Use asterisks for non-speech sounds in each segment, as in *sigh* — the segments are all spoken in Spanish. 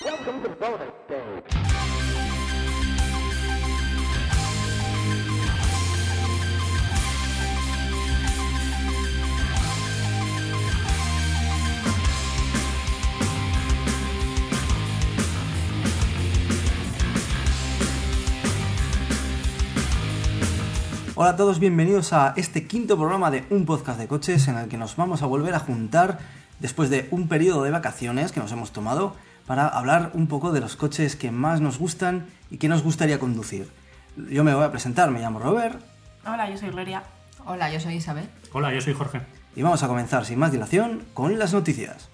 Welcome to bonus. Hola a todos, bienvenidos a este quinto programa de un podcast de coches en el que nos vamos a volver a juntar después de un periodo de vacaciones que nos hemos tomado para hablar un poco de los coches que más nos gustan y que nos gustaría conducir. Yo me voy a presentar, me llamo Robert Hola, yo soy Gloria. Hola, yo soy Isabel. Hola, yo soy Jorge. y vamos a comenzar sin más dilación con las noticias.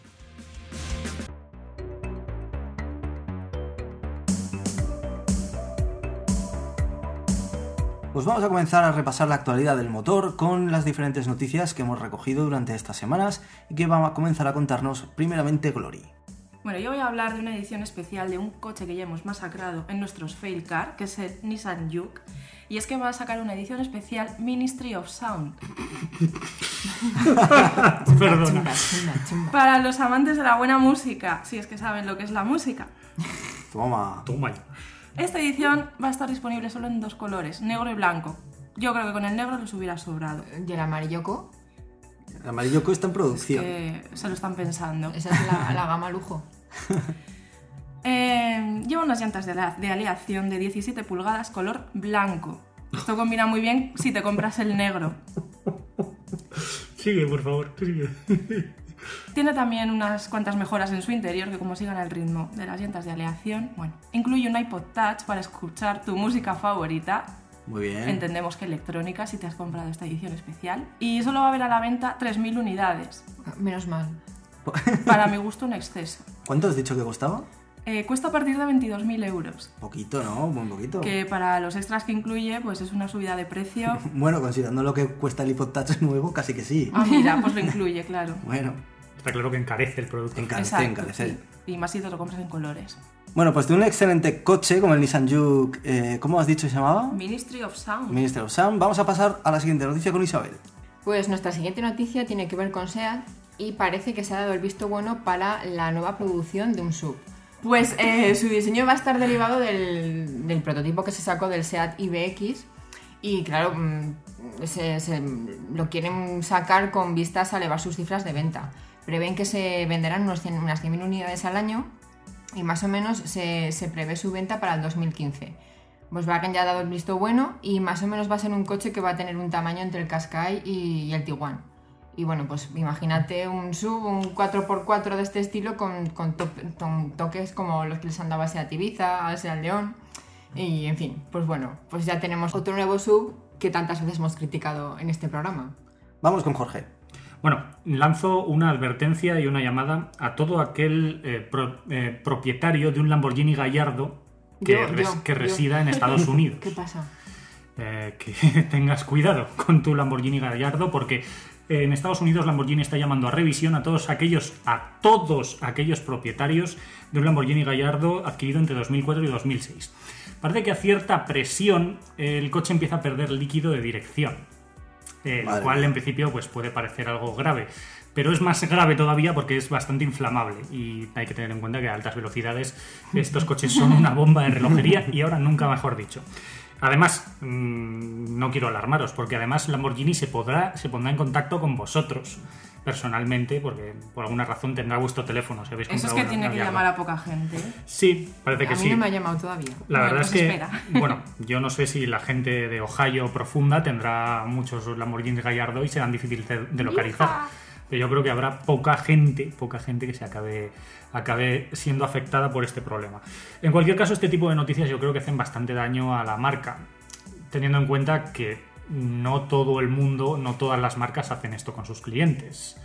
Pues vamos a comenzar a repasar la actualidad del motor con las diferentes noticias que hemos recogido durante estas semanas y que va a comenzar a contarnos primeramente Glory. Bueno, yo voy a hablar de una edición especial de un coche que ya hemos masacrado en nuestros fail car, que es el Nissan Juke. Y es que va a sacar una edición especial Ministry of Sound. *laughs* Perdona. Para los amantes de la buena música, si es que saben lo que es la música. Toma. Toma ya. Esta edición va a estar disponible solo en dos colores, negro y blanco. Yo creo que con el negro les hubiera sobrado. ¿Y el amarilloco? El amarillo está en producción. Que se lo están pensando. Esa es la, la gama lujo. *laughs* Eh, lleva unas llantas de, de aleación de 17 pulgadas color blanco. Esto combina muy bien si te compras el negro. Sigue, por favor. Sigue. Tiene también unas cuantas mejoras en su interior que como sigan el ritmo de las llantas de aleación, bueno, incluye un iPod Touch para escuchar tu música favorita. Muy bien. Entendemos que electrónica si te has comprado esta edición especial. Y solo va a haber a la venta 3.000 unidades. Menos mal. *laughs* Para mi gusto un exceso. ¿Cuánto has dicho que costaba? Eh, cuesta a partir de 22.000 euros. Poquito, ¿no? Un poquito. Que para los extras que incluye, pues es una subida de precio. *laughs* Bueno, considerando lo que cuesta el iPod Touch nuevo, casi que sí. Ah, mira, pues lo *laughs* incluye, claro. Bueno, Está claro que encarece el producto. encarece, Exacto, encarece. sí. Y más si te lo compras en colores. Bueno, pues de un excelente coche como el Nissan Juke, eh, ¿cómo has dicho que se llamaba? Ministry of Sound. Minister of Sound. Vamos a pasar a la siguiente noticia con Isabel. Pues nuestra siguiente noticia tiene que ver con SEAT y parece que se ha dado el visto bueno para la nueva producción de un sub. Pues eh, su diseño va a estar derivado del, del prototipo que se sacó del SEAT IBX y claro, mm, se, se- lo quieren sacar con vistas a elevar sus cifras de venta. Prevén que se venderán unos 100 unas 100.000 unidades al año y más o menos se, se prevé su venta para el 2015. Volkswagen ya ha dado el visto bueno y más o menos va a ser un coche que va a tener un tamaño entre el Qashqai y, el Tiguan. Y bueno, pues imagínate un sub, un 4x4 de este estilo con, con toques como los que les han dado a Seat Ibiza, a Seat León. Y en fin, pues bueno, pues ya tenemos otro nuevo sub que tantas veces hemos criticado en este programa. Vamos con Jorge. Bueno, lanzo una advertencia y una llamada a todo aquel eh, pro- eh, propietario de un Lamborghini Gallardo que, Yo, res- yo, que yo. resida en Estados *laughs* Unidos. ¿Qué pasa? Eh, que *laughs* tengas cuidado con tu Lamborghini Gallardo porque eh, en Estados Unidos Lamborghini está llamando a revisión a todos aquellos a todos aquellos propietarios de un Lamborghini Gallardo adquirido entre 2004 y 2006. Parece que a cierta presión el coche empieza a perder líquido de dirección. Eh, lo cual en principio pues, puede parecer algo grave. Pero es más grave todavía porque es bastante inflamable y hay que tener en cuenta que a altas velocidades estos coches son una bomba de relojería y ahora nunca mejor dicho. Además, mm, no quiero alarmaros, porque además Lamborghini se, podrá, se pondrá en contacto con vosotros personalmente, porque por alguna razón tendrá vuestro teléfono. Si habéis Eso es que tiene que llamar a poca gente. Sí, parece que A mí sí. no me ha llamado todavía. La verdad pues es que, espera. *laughs* bueno, yo no sé si la gente de Ohio profunda tendrá muchos Lamborghinis Gallardo y serán difíciles de, de localizar. Pero yo creo que habrá poca gente, poca gente que se acabe, acabe siendo afectada por este problema. En cualquier caso, este tipo de noticias yo creo que hacen bastante daño a la marca, teniendo en cuenta que no todo el mundo, no todas las marcas hacen esto con sus clientes.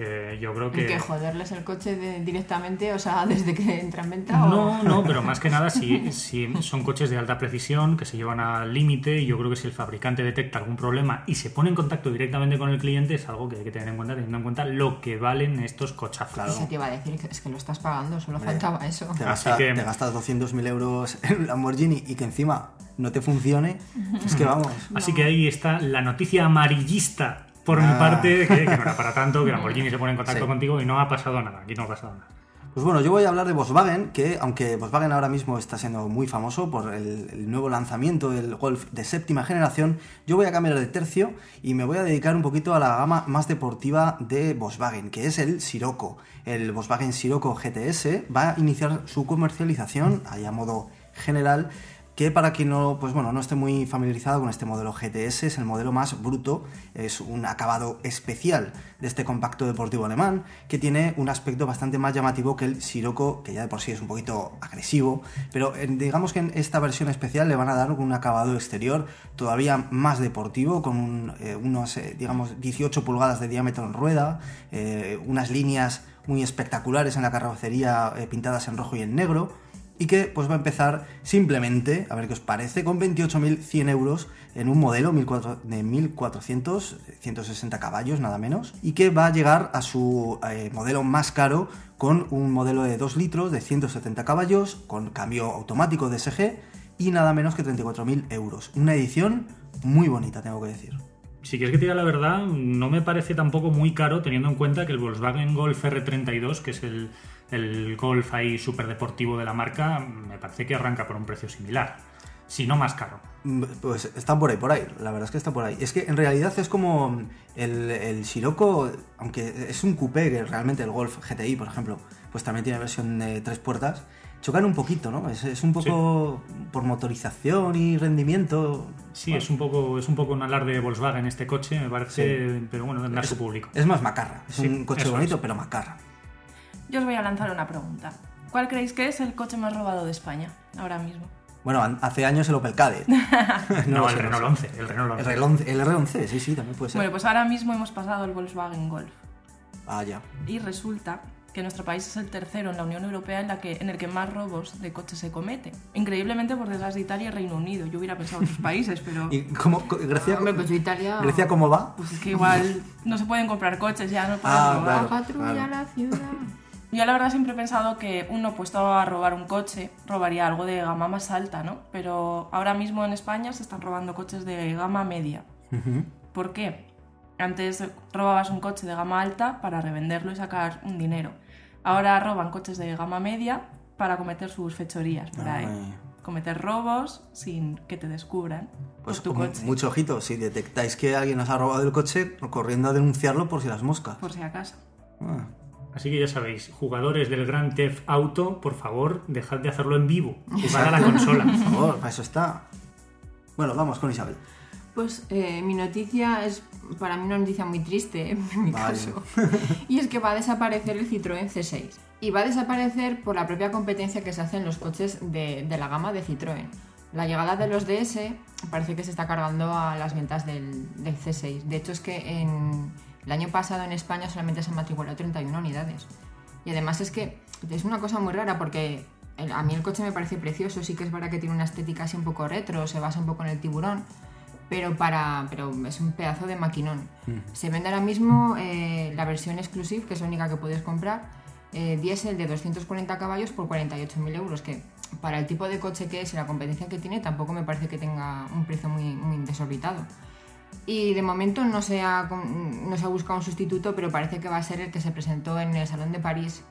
Eh, yo creo que... ¿El que joderles el coche de- directamente, o sea, *laughs* desde que entra en venta? o- No, no, pero más que nada si, *laughs* si son coches de alta precisión que se llevan al límite y yo creo que si el fabricante detecta algún problema y se pone en contacto directamente con el cliente es algo que hay que tener en cuenta teniendo en cuenta lo que valen estos cochazos. Eso te iba a decir, es que lo estás pagando, solo faltaba eso. Te, Así gasta- que- te gastas 200.000 euros en un Lamborghini y que encima no te funcione. Es que vamos. Así que ahí está la noticia amarillista por mi Ah. parte, que, que no era para *laughs* tanto, que Lamborghini se pone en contacto Sí. contigo y no ha pasado nada, aquí no ha pasado nada. Pues bueno, yo voy a hablar de Volkswagen, que aunque Volkswagen ahora mismo está siendo muy famoso por el, el, nuevo lanzamiento del Golf de séptima generación, yo voy a cambiar de tercio y me voy a dedicar un poquito a la gama más deportiva de Volkswagen, que es el Sirocco. El Volkswagen Sirocco GTS va a iniciar su comercialización, ahí a modo general, que para quien no, pues bueno, no esté muy familiarizado con este modelo GTS, es el modelo más bruto, es un acabado especial de este compacto deportivo alemán, que tiene un aspecto bastante más llamativo que el Sirocco, que ya de por sí es un poquito agresivo, pero digamos que en esta versión especial le van a dar un acabado exterior todavía más deportivo, con un, eh, unos, eh, digamos, 18 pulgadas de diámetro en rueda, eh, unas líneas muy espectaculares en la carrocería pintadas en rojo y en negro, y que pues va a empezar simplemente, a ver qué os parece, con 28.100 euros en un modelo de 1400, 160 caballos nada menos, y que va a llegar a su eh, modelo más caro con un modelo de 2 litros de 170 caballos, con cambio automático DSG y nada menos que 34.000 euros. Una edición muy bonita, tengo que decir. Si quieres que te diga la verdad, no me parece tampoco muy caro teniendo en cuenta que el Volkswagen Golf R32, que es el, el Golf ahí súper deportivo de la marca, me parece que arranca por un precio similar. Si no más caro. Pues está por ahí, por ahí. La verdad es que está por ahí. Es que en realidad es como el, el Sirocco, aunque es un coupé, que realmente el Golf GTI, por ejemplo, pues también tiene versión de tres puertas chocan un poquito, ¿no? Es, es un poco sí. por motorización y rendimiento. Sí, bueno. es un poco es un poco un alarde de Volkswagen este coche, me parece, sí. pero bueno, tendrá su público. Es más macarra, es sí, un coche bonito, es. pero macarra. Yo os voy a lanzar una pregunta. ¿Cuál creéis que es el coche más robado de España ahora mismo? Bueno, hace años el Opel Kadett. *laughs* no, no el Renault 11. El Renault 11. El, R11, el R11, sí, sí, también puede ser. Bueno, pues ahora mismo hemos pasado el Volkswagen Golf. Ah, ya. Y resulta que nuestro país es el tercero en la Unión Europea en, la que, en el que más robos de coches se cometen. Increíblemente por detrás de Italia y Reino Unido. Yo hubiera pensado otros *laughs* países, pero... ¿Y cómo, Grecia, Hombre, pues Italia... ¿Grecia cómo va? Pues es que igual no se pueden comprar coches, ya no pueden Ah, robar. claro. Patrulla claro. la ciudad. *laughs* Yo la verdad siempre he pensado que uno puesto a robar un coche robaría algo de gama más alta, ¿no? Pero ahora mismo en España se están robando coches de gama media. ¿Por qué? Antes robabas un coche de gama alta para revenderlo y sacar un dinero. Ahora roban coches de gama media para cometer sus fechorías por ahí. Ay. Cometer robos sin que te descubran Pues tu coche, mucho ojito, si detectáis que alguien os ha robado el coche, corriendo a denunciarlo por si las moscas. por si acaso. Ah. Así que ya sabéis, jugadores del Grand Theft Auto, por favor, dejad de hacerlo en vivo. Jugad a la consola. Por favor, para eso está. Bueno, vamos con Isabel. Pues eh, mi noticia es para mí una noticia muy triste, *laughs* en mi Vale. caso. Y es que va a desaparecer el Citroën C6. Y va a desaparecer por la propia competencia que se hace en los coches de, de la gama de Citroën. La llegada de los DS parece que se está cargando a las ventas del, del C6. De hecho, es que en, el año pasado en España solamente se han matriculado 31 unidades. Y además es que es una cosa muy rara porque a mí el coche me parece precioso, sí que es verdad que tiene una estética así un poco retro, se basa un poco en el tiburón, pero, para, pero es un pedazo de maquinón. Se vende ahora mismo eh, la versión exclusive, que es la única que puedes comprar, eh, diésel de 240 caballos por 48.000 euros, que para el tipo de coche que es y la competencia que tiene tampoco me parece que tenga un precio muy, muy desorbitado. Y de momento no se, ha, no se ha buscado un sustituto, pero parece que va a ser el que se presentó en el Salón de París,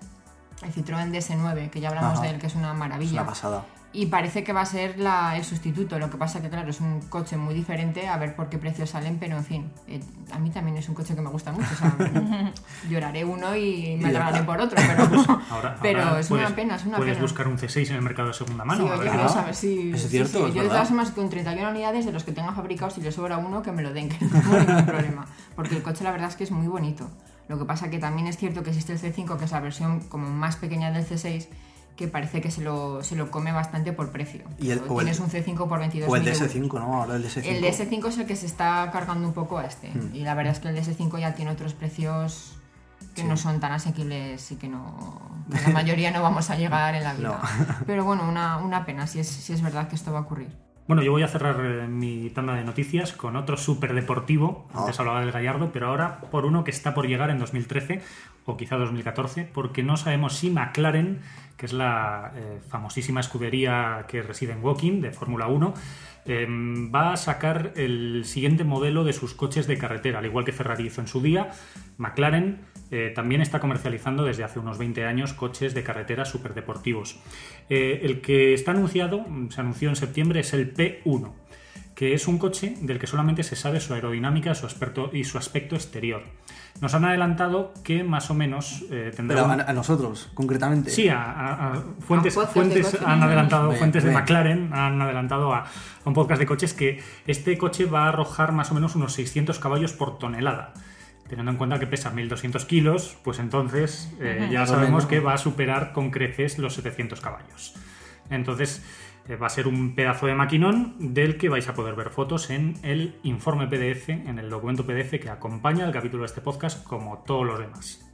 el Citroën DS9, que ya hablamos Ajá. de él, que es una Es maravilla. una pasada. Y parece que va a ser la- el sustituto. Lo que pasa que, claro, es un coche muy diferente, a ver por qué precios salen, pero en fin, eh, a mí también es un coche que me gusta mucho. o sea, *laughs* lloraré uno y me alegraré por otro, pero, *laughs* Ahora, pero ahora es puedes, una pena, es una puedes pena. buscar un C6 en el mercado de segunda mano. Sí, a oye, ver. quiero saber si. es sí, cierto, sí. es Yo de todas formas, con 31 unidades de los que tenga fabricados, si le sobra uno, que me lo den, que no tengo ningún *laughs* problema. Porque el coche, la verdad es que es muy bonito. Lo que pasa que también es cierto que existe el C5, que es la versión como más pequeña del C6, que parece que se lo, se lo come bastante por precio. Y el- Tienes un C5 por 22 O el euros. DS5, ¿no? Ahora el DS5. El DS5 es el que se está cargando un poco a este. Hmm. Y la verdad es que el DS5 ya tiene otros precios que Sí. no son tan asequibles y que no *laughs* la mayoría no vamos a llegar en la vida. Pero bueno, una, una pena si es, si es verdad que esto va a ocurrir. Bueno, yo voy a cerrar eh, mi tanda de noticias con otro súper deportivo. Ah. Antes hablaba del Gallardo, pero ahora por uno que está por llegar en 2013 o quizá 2014, porque no sabemos si McLaren, que es la eh, famosísima escudería que reside en Woking de Fórmula 1, eh, va a sacar el siguiente modelo de sus coches de carretera, al igual que Ferrari hizo en su día. McLaren eh, también está comercializando desde hace unos 20 años coches de carretera superdeportivos. Eh, el que está anunciado, se anunció en septiembre, es el P1, que es un coche del que solamente se sabe su aerodinámica su aspecto, y su aspecto exterior. Nos han adelantado que más o menos eh, tendrá... Pero a, un- a nosotros, concretamente. Sí, a, a- a fuentes, A podcast de fuentes han adelantado, Bien, fuentes de. McLaren han adelantado a, a un podcast de coches que este coche va a arrojar más o menos unos 600 caballos por tonelada. Teniendo en cuenta que pesa 1200 kilos, pues entonces eh, ya sabemos que va a superar con creces los 700 caballos. Entonces va a ser un pedazo de maquinón del que vais a poder ver fotos en el informe PDF, en el documento PDF que acompaña el capítulo de este podcast, como todos los demás.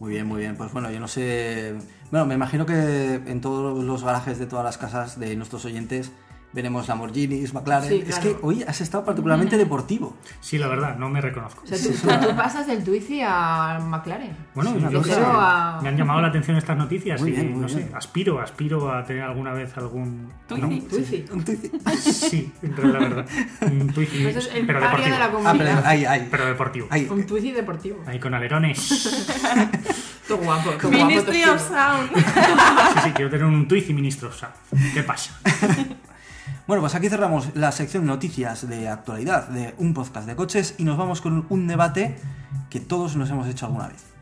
Muy bien, muy bien. Pues bueno, yo no sé. Bueno, me imagino que en todos los garajes de todas las casas de nuestros oyentes veremos Lamborghinis, McLaren. Sí, Es claro. que hoy has estado particularmente deportivo. Sí, la verdad, no me reconozco. O sea, tú, tú pasas del Twizy al McLaren. Bueno, Sí, yo cosa- sé, a- me han llamado la atención estas noticias Muy y bien, no sé, bien. aspiro, aspiro a tener alguna vez algún Twizy. Twizy. Un Twizy. *laughs* Sí, entre la verdad. Un Twizy, Pues es el pero deportivo. de la Ah, pero ahí, ahí. Pero deportivo. ahí. Un Twizy deportivo. Ahí con alerones. *laughs* Todo guapo. todo guapo, Ministry todo of. Sound. Sí, sí, quiero tener un Twizy ministro. O sea, ¿qué pasa? *laughs* Bueno, pues aquí cerramos la sección noticias de actualidad de un podcast de coches y nos vamos con un debate que todos nos hemos hecho alguna vez.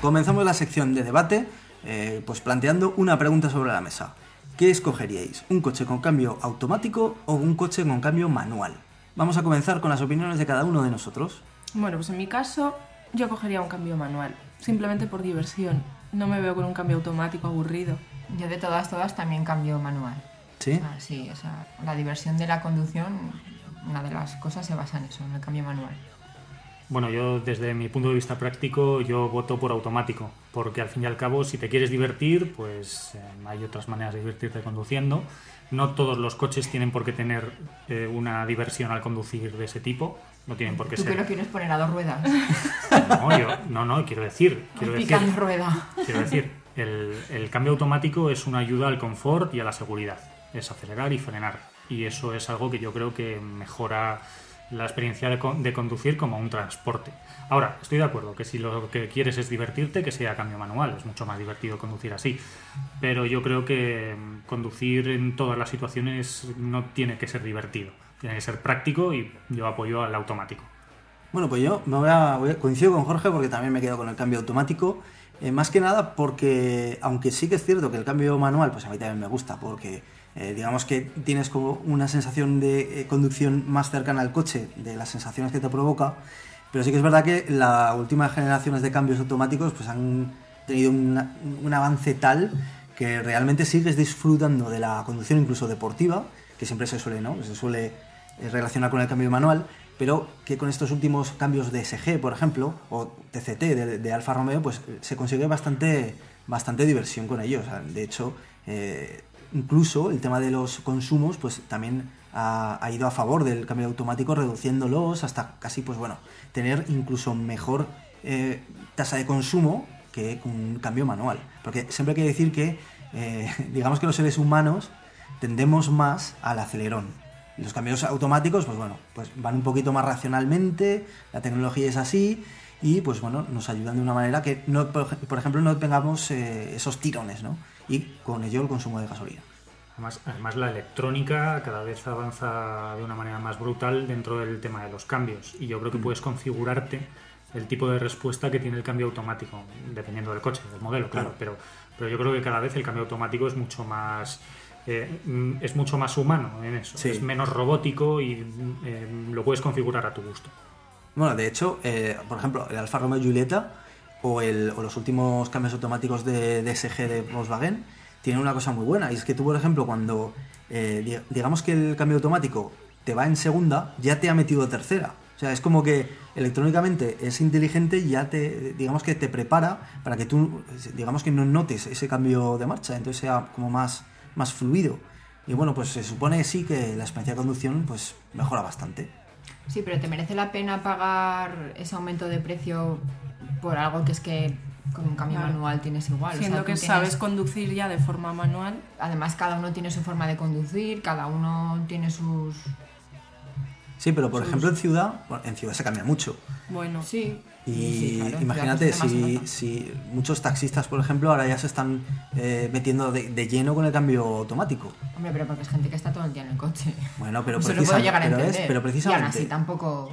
Comenzamos la sección de debate, eh, pues planteando una pregunta sobre la mesa. ¿Qué escogeríais? ¿Un coche con cambio automático o un coche con cambio manual? Vamos a comenzar con las opiniones de cada uno de nosotros. Bueno, pues en mi caso yo cogería un cambio manual, simplemente por diversión. No me veo con un cambio automático aburrido. Yo de todas, todas también cambio manual. ¿Sí? O sea, sí, o sea, la diversión de la conducción, una de las cosas se basa en eso, en el cambio manual. Bueno, yo desde mi punto de vista práctico, yo voto por automático, porque al fin y al cabo, si te quieres divertir, pues eh, hay otras maneras de divertirte conduciendo. No todos los coches tienen por qué tener eh, una diversión al conducir de ese tipo, no tienen por qué ¿Tú que lo ser. quieres poner a dos ruedas? *laughs* No, yo, no, no, quiero decir, quiero decir, rueda. quiero decir, el, el cambio automático es una ayuda al confort y a la seguridad, es acelerar y frenar, y eso es algo que yo creo que mejora la experiencia de, con- de conducir como un transporte. Ahora, estoy de acuerdo que si lo que quieres es divertirte, que sea cambio manual, es mucho más divertido conducir así. Pero yo creo que mm, conducir en todas las situaciones no tiene que ser divertido, tiene que ser práctico y yo apoyo al automático. Bueno, pues yo me voy a, voy a- coincido con Jorge porque también me quedo con el cambio automático. Eh, más que nada porque, aunque sí que es cierto que el cambio manual, pues a mí también me gusta, porque eh, digamos que tienes como una sensación de eh, conducción más cercana al coche, de las sensaciones que te provoca, pero sí que es verdad que las últimas generaciones de cambios automáticos pues han tenido un avance tal que realmente sigues disfrutando de la conducción incluso deportiva, que siempre se suele, ¿no? Se suele eh, relacionar con el cambio manual, pero que con estos últimos cambios de SG, por ejemplo, o TCT de, de Alfa Romeo, pues se consigue bastante, bastante diversión con ellos. De hecho, incluso el tema de los consumos, pues también ha, ido a favor del cambio automático, reduciéndolos hasta casi, pues bueno, tener incluso mejor eh, tasa de consumo que un cambio manual. Porque siempre hay que decir que, eh, *laughs* digamos que los seres humanos tendemos más al acelerón. Los cambios automáticos, pues bueno, pues van un poquito más racionalmente, la tecnología es así, y pues bueno, nos ayudan de una manera que, no, por, ej- por ejemplo, no tengamos eh, esos tirones, ¿no? Y con ello el consumo de gasolina. Además, además, la electrónica cada vez avanza de una manera más brutal dentro del tema de los cambios. Y yo creo que puedes configurarte el tipo de respuesta que tiene el cambio automático, dependiendo del coche, del modelo, claro. Claro. Pero, pero yo creo que cada vez el cambio automático es mucho más. eh, mm, es mucho más humano en eso. Sí. Es menos robótico y eh, lo puedes configurar a tu gusto. Bueno, de hecho, eh, por ejemplo, el Alfa Romeo Giulietta o, los últimos cambios automáticos de DSG de Volkswagen tienen una cosa muy buena. Y es que tú, por ejemplo, cuando eh, di- digamos que el cambio automático te va en segunda, ya te ha metido tercera. O sea, es como que electrónicamente es inteligente y ya te, digamos que te prepara para que tú, digamos que no notes ese cambio de marcha, entonces sea como más, más fluido. Y bueno, pues se supone sí que la experiencia de conducción pues mejora bastante. Sí, pero ¿te merece la pena pagar ese aumento de precio por algo que es que con un cambio Claro. manual tienes igual. o sea, Siendo que tienes- sabes conducir ya de forma manual. Además, cada uno tiene su forma de conducir, cada uno tiene sus... Sí, pero por ejemplo en ciudad, en ciudad se cambia mucho. Bueno, Sí. Y Sí, claro, en imagínate si, si muchos taxistas, por ejemplo, ahora ya se están eh, metiendo de, de lleno con el cambio automático. Hombre, pero porque es gente que está todo el día en el coche. Bueno, pero, lo puedo llegar a pero, es- pero Y aún así precisamente, tampoco...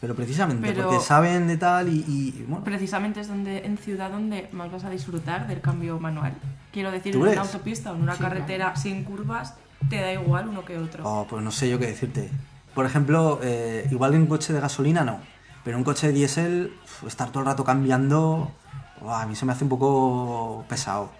pero precisamente Pero- porque saben de tal y, y, bueno, precisamente es donde en ciudad donde más vas a disfrutar del cambio manual. Quiero decir, ¿Tú en una autopista o en una Sí, carretera sin curvas, te da igual uno que otro. oh, pues no sé yo qué decirte. Por ejemplo, eh, igual en un coche de gasolina no, pero un coche de diésel, estar todo el rato cambiando, oh, a mí se me hace un poco pesado.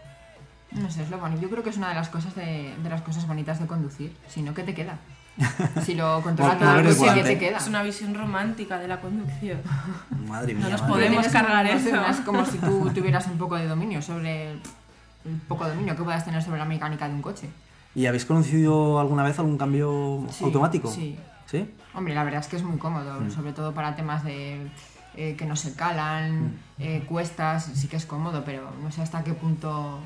No sé, es lo bonito. Yo creo que es una de las cosas de, de las cosas bonitas de conducir. Si no, ¿qué te queda? *laughs* Si lo controla todo el el coche, ¿qué volante. te queda? Es una visión romántica de la conducción. Madre No mía. nos madre podemos cargar no eso. Es como si tú *laughs* tuvieras un poco de dominio sobre el, el poco dominio que puedas tener sobre la mecánica de un coche. ¿Y habéis conocido alguna vez algún cambio Sí, automático? sí. ¿Sí? Hombre, la verdad es que es muy cómodo, Mm. sobre todo para temas de eh, que no se calan, Mm. eh, cuestas, sí que es cómodo, pero no sé hasta qué punto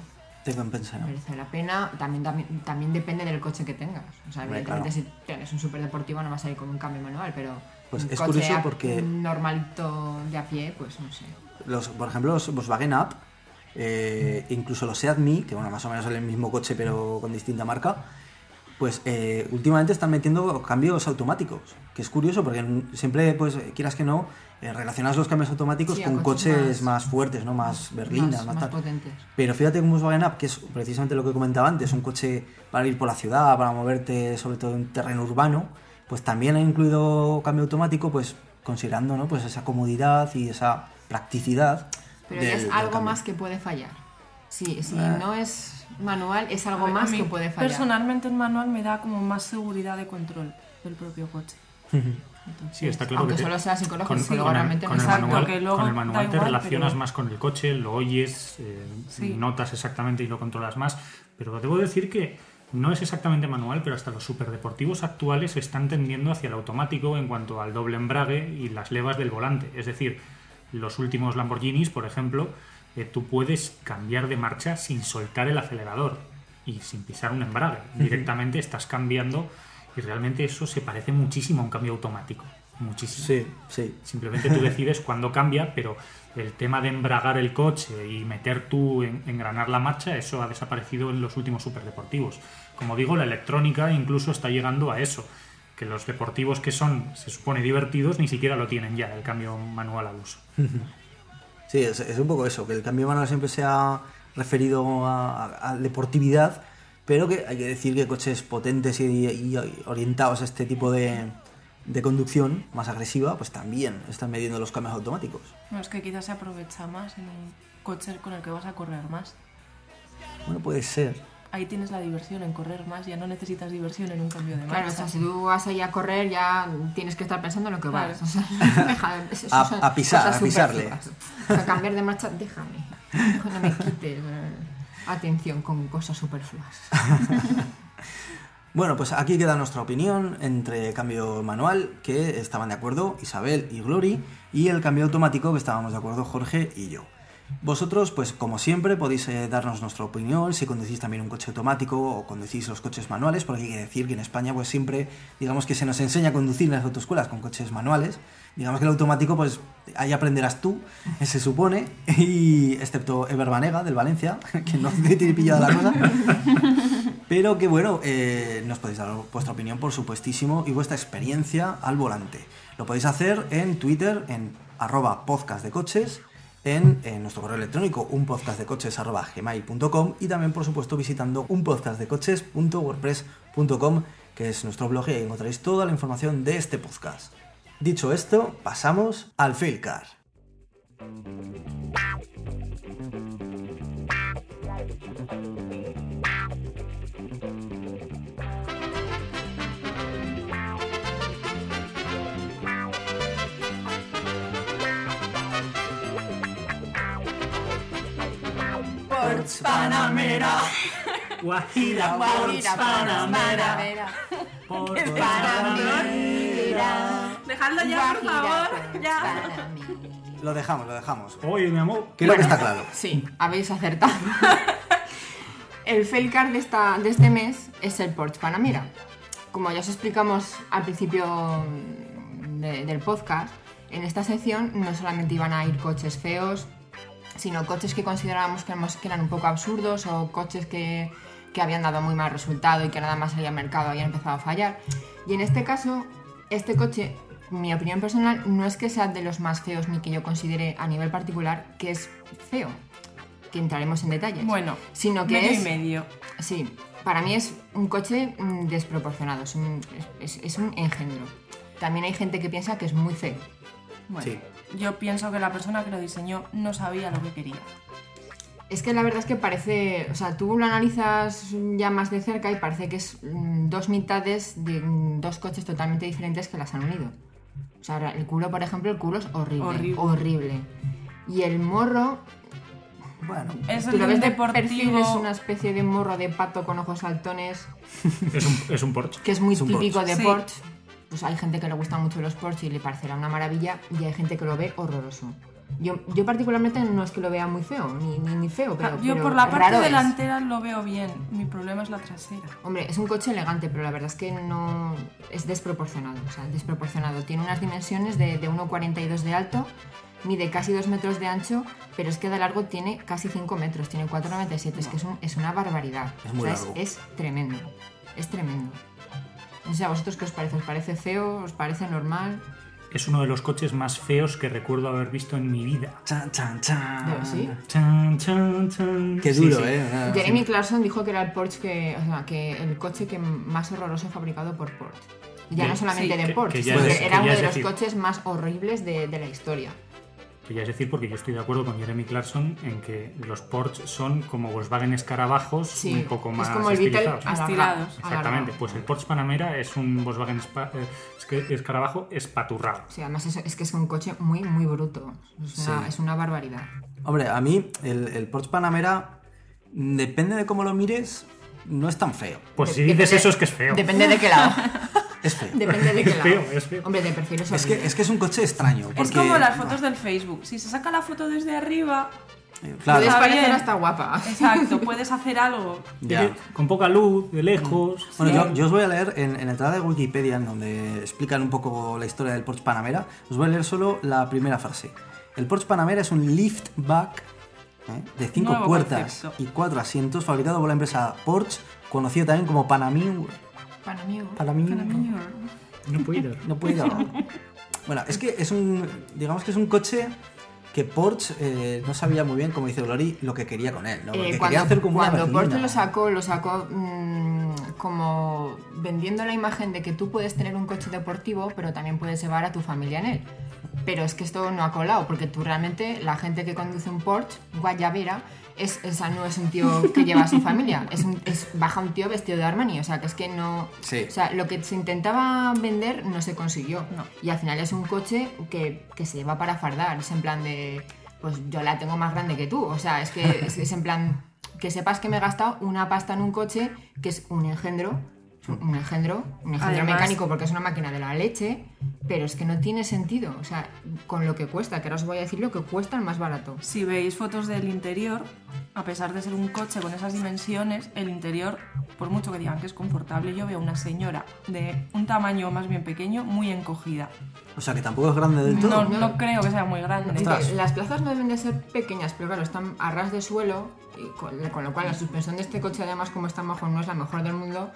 merece la pena. También, también, también depende del coche que tengas. O sea, Hombre, evidentemente claro. si tienes un superdeportivo no vas a ir con un cambio manual, pero Pues un es coche curioso porque- normalito de a pie, pues no sé. Los, por ejemplo, los Volkswagen Up, eh, incluso los Seat Mii, que bueno, más o menos es el mismo coche pero con distinta marca, pues eh, últimamente están metiendo cambios automáticos, que es curioso porque siempre, pues quieras que no, eh, relacionas los cambios automáticos Sí, con coches coches más, más- fuertes, ¿no? Más berlinas, más, más, potentes. Pero fíjate que un Volkswagen Up, que es precisamente lo que comentaba antes, un coche para ir por la ciudad, para moverte sobre todo en terreno urbano, pues también ha incluido cambio automático, pues considerando ¿no? pues esa comodidad y esa practicidad. Pero del- es algo más que puede fallar. Si, si Eh. no es manual, es algo ver, más mí, que puede fallar. Personalmente en manual me da como más seguridad de control del propio coche. Entonces, Sí, está claro Aunque que te- solo sea psicológico, con, con el, realmente con no el manual, que luego con el manual te igual, relacionas pero- más con el coche, lo oyes, eh, Sí. notas exactamente y lo controlas más. Pero debo decir que no es exactamente manual, pero hasta los superdeportivos actuales están tendiendo hacia el automático en cuanto al doble embrague y las levas del volante. Es decir, los últimos Lamborghinis, por ejemplo, eh, tú puedes cambiar de marcha sin soltar el acelerador y sin pisar un embrague. Directamente estás cambiando y realmente eso se parece muchísimo a un cambio automático. Muchísimo. Sí, sí. Simplemente tú decides *laughs* cuándo cambia, pero el tema de embragar el coche y meter tú en engranar la marcha, eso ha desaparecido en los últimos superdeportivos. Como digo, la electrónica incluso está llegando a eso, que los deportivos que son, se supone, divertidos, ni siquiera lo tienen ya, el cambio manual al uso. *laughs* Sí, es, es un poco eso, que el cambio manual siempre se ha referido a, a- a deportividad, pero que hay que decir que coches potentes y, y orientados a este tipo de, de conducción más agresiva, pues también están midiendo los cambios automáticos. No, es que quizás se aprovecha más en un coche con el que vas a correr más. Bueno, puede ser. Ahí tienes la diversión en correr más, ya no necesitas diversión en un cambio de marcha. Claro, o sea, si tú vas ahí a correr ya tienes que estar pensando en lo que Claro. vas. O sea, *laughs* deja, eso A- a pisar, a pisarle. O sea, cambiar de marcha, déjame. No me quites eh, atención con cosas superfluas. *laughs* Bueno, pues aquí queda nuestra opinión entre cambio manual, que estaban de acuerdo Isabel y Glory, y el cambio automático, que estábamos de acuerdo Jorge y yo. Vosotros, pues como siempre, podéis eh, darnos nuestra opinión, si conducís también un coche automático o conducís los coches manuales, porque hay que decir que en España, pues siempre, digamos que se nos enseña a conducir en las autoescuelas con coches manuales. Digamos que el automático, pues ahí aprenderás tú, *laughs* se supone, y excepto Ever Banega del Valencia, *laughs* que no tiene pillada la cosa. Pero que bueno, eh, nos podéis dar vuestra opinión, por supuestísimo, y vuestra experiencia al volante. Lo podéis hacer en Twitter, en arroba podcast de coches, en, nuestro correo electrónico, unpodcastdecoches arroba gmail.com y también, por supuesto, visitando unpodcastdecoches.wordpress.com, que es nuestro blog y ahí encontraréis toda la información de este podcast. Dicho esto, pasamos al Failcar. Panamera, Guajira, Guajira, Panamera, Panamera. Dejadlo ya, por favor, ya. Lo dejamos, lo dejamos. Oye, mi amor. Creo que está claro. Sí, habéis acertado. *laughs* el fail card de, esta, de este mes es el Porsche Panamera. Como ya os explicamos al principio de- del podcast, en esta sección no solamente iban a ir coches feos, sino coches que considerábamos que, eran un poco absurdos o coches que, que habían dado muy mal resultado y que nada más salía al mercado habían empezado a fallar. Y en este caso, este coche, mi opinión personal, no es que sea de los más feos ni que yo considere a nivel particular que es feo, que entraremos en detalles. Bueno, sino que medio es y medio. Sí, para mí es un coche mm, desproporcionado, es un, es- es un engendro. También hay gente que piensa que es muy feo. Bueno, Sí. Yo pienso que la persona que lo diseñó no sabía lo que quería. Es que la verdad es que parece, o sea, tú lo analizas ya más de cerca y parece que es mm, dos mitades de mm, dos coches totalmente diferentes que las han unido. O sea, el culo, por ejemplo, el culo es horrible, Horrible. horrible. Y el morro, Bueno, Es tú lo ves de perfil, es una especie de morro de pato con ojos saltones, *laughs* Es un, es un Porsche. que es muy Es típico Porsche. de Sí. Porsche. Pues hay gente que le gustan mucho los Porsche y le parecerá una maravilla, y hay gente que lo ve horroroso. Yo, yo particularmente no es que lo vea muy feo, ni, ni, ni feo, pero, Ah, yo pero por la parte raro es. delantera lo veo bien. Mi problema es la trasera. Hombre, es un coche elegante, pero la verdad es que no es desproporcionado. O sea, desproporcionado. Tiene unas dimensiones de, de 1,42 de alto, mide casi 2 metros de ancho, pero es que de largo tiene casi 5 metros, tiene 4,97. Es que es, un- es una barbaridad. Es muy O sea, largo. es, tremendo. Es tremendo. No sé, ¿a vosotros qué os parece? ¿Os parece feo? ¿Os parece normal? Es uno de los coches más feos que recuerdo haber visto en mi vida. chan, chan, chan. ¿Sí? Chan, chan, chan. Qué duro, sí. ¿eh? Jeremy Clarkson dijo que era el Porsche que, o sea, que el coche que más horroroso fabricado por Porsche. Ya Que- no solamente sí, de que- Porsche, que ya sino es- que era que uno de los decir- coches más horribles de, de la historia. Que ya es decir, porque yo estoy de acuerdo con Jeremy Clarkson en que los Porsche son como Volkswagen escarabajos Sí, un poco más es como el Beetle estilizados. Estirados. Exactamente, pues el Porsche Panamera es un Volkswagen eh, escarabajo espaturrado. Sí, además es, es que es un coche muy, muy bruto. Es una, Sí. es una barbaridad. Hombre, a mí el, el Porsche Panamera, depende de cómo lo mires, no es tan feo. Pues si dices eso es que es feo. Depende de qué lado. *laughs* Es feo. Depende de *laughs* qué Es lado. feo, es feo. Hombre, de perfil es Es que, es que es un coche extraño. Es como las fotos del Facebook. Si se saca la foto desde arriba, Claro, Puedes parecer hasta guapa. exacto, *laughs* puedes hacer algo. ya. Con poca luz, de lejos. Bueno, Sí. yo, yo os voy a leer en, en la entrada de Wikipedia, en donde explican un poco la historia del Porsche Panamera, os voy a leer solo la primera frase. El Porsche Panamera es un liftback ¿eh? de cinco Nuevo puertas concepto. y cuatro asientos fabricado por la empresa Porsche, conocido también como Panamure. Para mí, Panamure. No puedo. No puedo. bueno, es que es un. Digamos que es un coche que Porsche eh, no sabía muy bien, como dice Glory, lo que quería con él. ¿no? Eh, quería cuando hacer como una cuando Porsche lo sacó, lo sacó mm, como vendiendo la imagen de que tú puedes tener un coche deportivo, pero también puedes llevar a tu familia en él. Pero es que esto no ha colado, porque tú realmente, la gente que conduce un Porsche, guayabera, es, esa no es un tío que lleva a su familia, es, un- es baja un tío vestido de Armani, o sea, que es que no... Sí. O sea, lo que se intentaba vender no se consiguió. No. Y al final es un coche que, que se lleva para fardar, es en plan de, pues yo la tengo más grande que tú, o sea, es que es, es en plan, que sepas que me he gastado una pasta en un coche que es un engendro, un engendro, un engendro Además- mecánico porque es una máquina de la leche, pero es que no tiene sentido, o sea, con lo que cuesta, que ahora os voy a decir lo que cuesta el más barato. Si veis fotos del interior, a pesar de ser un coche con esas dimensiones, el interior, por mucho que digan que es confortable, yo veo una señora de un tamaño más bien pequeño, muy encogida. O sea, que tampoco es grande del No, todo. no creo que sea muy grande. Las plazas no deben de ser pequeñas, pero claro, están a ras de suelo, y con, con lo cual la suspensión de este coche, además, como está bajo, no es la mejor del mundo.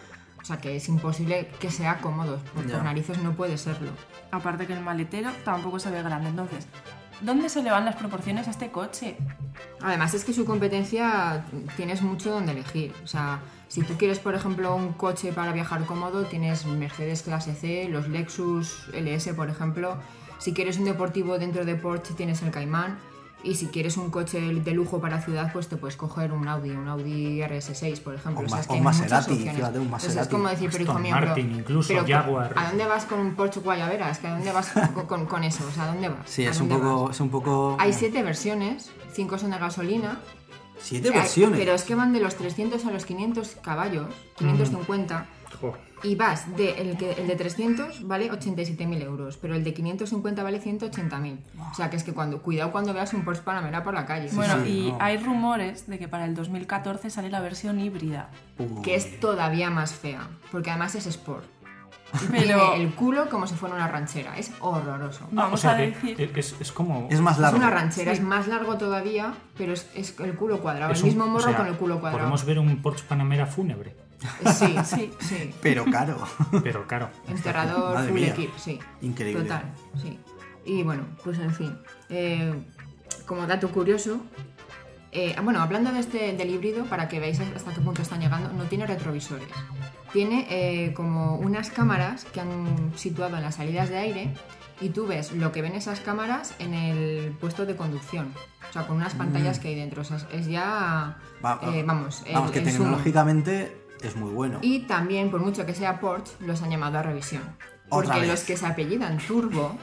O sea que es imposible que sea cómodo. Por, por Ya. narices no puede serlo. Aparte que el maletero tampoco se ve grande. Entonces, ¿dónde se le van las proporciones a este coche? Además es que su competencia tienes mucho donde elegir. O sea, si tú quieres, por ejemplo, un coche para viajar cómodo, tienes Mercedes clase C, los Lexus LS, por ejemplo. Si quieres un deportivo dentro de Porsche, tienes el Cayman. Y si quieres un coche de lujo para ciudad, pues te puedes coger un Audi, un Audi RS6, por ejemplo. O O sea, es que o Maserati, fíjate, un Entonces, es Maserati. como decir, pero hijo mío, pero- Martin, incluso, pero Jaguar. ¿a dónde vas con un Porsche Guayabera? Es que ¿a dónde vas con, con- con eso? O sea, ¿a dónde vas? Sí, ¿A es un dónde poco. vas? Es un poco. Hay siete versiones, cinco son de gasolina. Siete Hay- versiones. Pero es que van de los 300 a los 500 caballos, 550. Jo. Y vas de el, que, el de 300 vale 87.000 euros, pero el de 550 vale 180.000. O sea que es que cuando cuidado cuando veas un Porsche Panamera por la calle. Bueno, sí, y no. hay rumores de que para el 2014 sale la versión híbrida. Uh, que es todavía más fea, porque además es Sport. *laughs* Pero Tiene el culo como si fuera una ranchera, es horroroso. Vamos o sea a que decir... es, es como... es más Es largo. una ranchera, Sí. es más largo todavía, pero es, es el culo cuadrado, es el un- mismo o morro sea, con el culo cuadrado. Podemos ver un Porsche Panamera fúnebre, Sí, *laughs* Sí. sí. Pero caro. pero claro. Enterrador Madre full mía. equip, sí. Increíble. Total, sí. Y bueno, pues en fin. eh, como dato curioso, eh, bueno, hablando de este, del híbrido, para que veáis hasta qué punto están llegando, no tiene retrovisores. Tiene eh, como unas cámaras que han situado en las salidas de aire y tú ves lo que ven esas cámaras en el puesto de conducción. O sea, con unas pantallas que hay dentro. O sea, es ya, Mm. Va- eh, vamos, el- Vamos, que el tecnológicamente es muy bueno. Y también, por mucho que sea Porsche, los han llamado a revisión. Otra Porque vez. los que se apellidan Turbo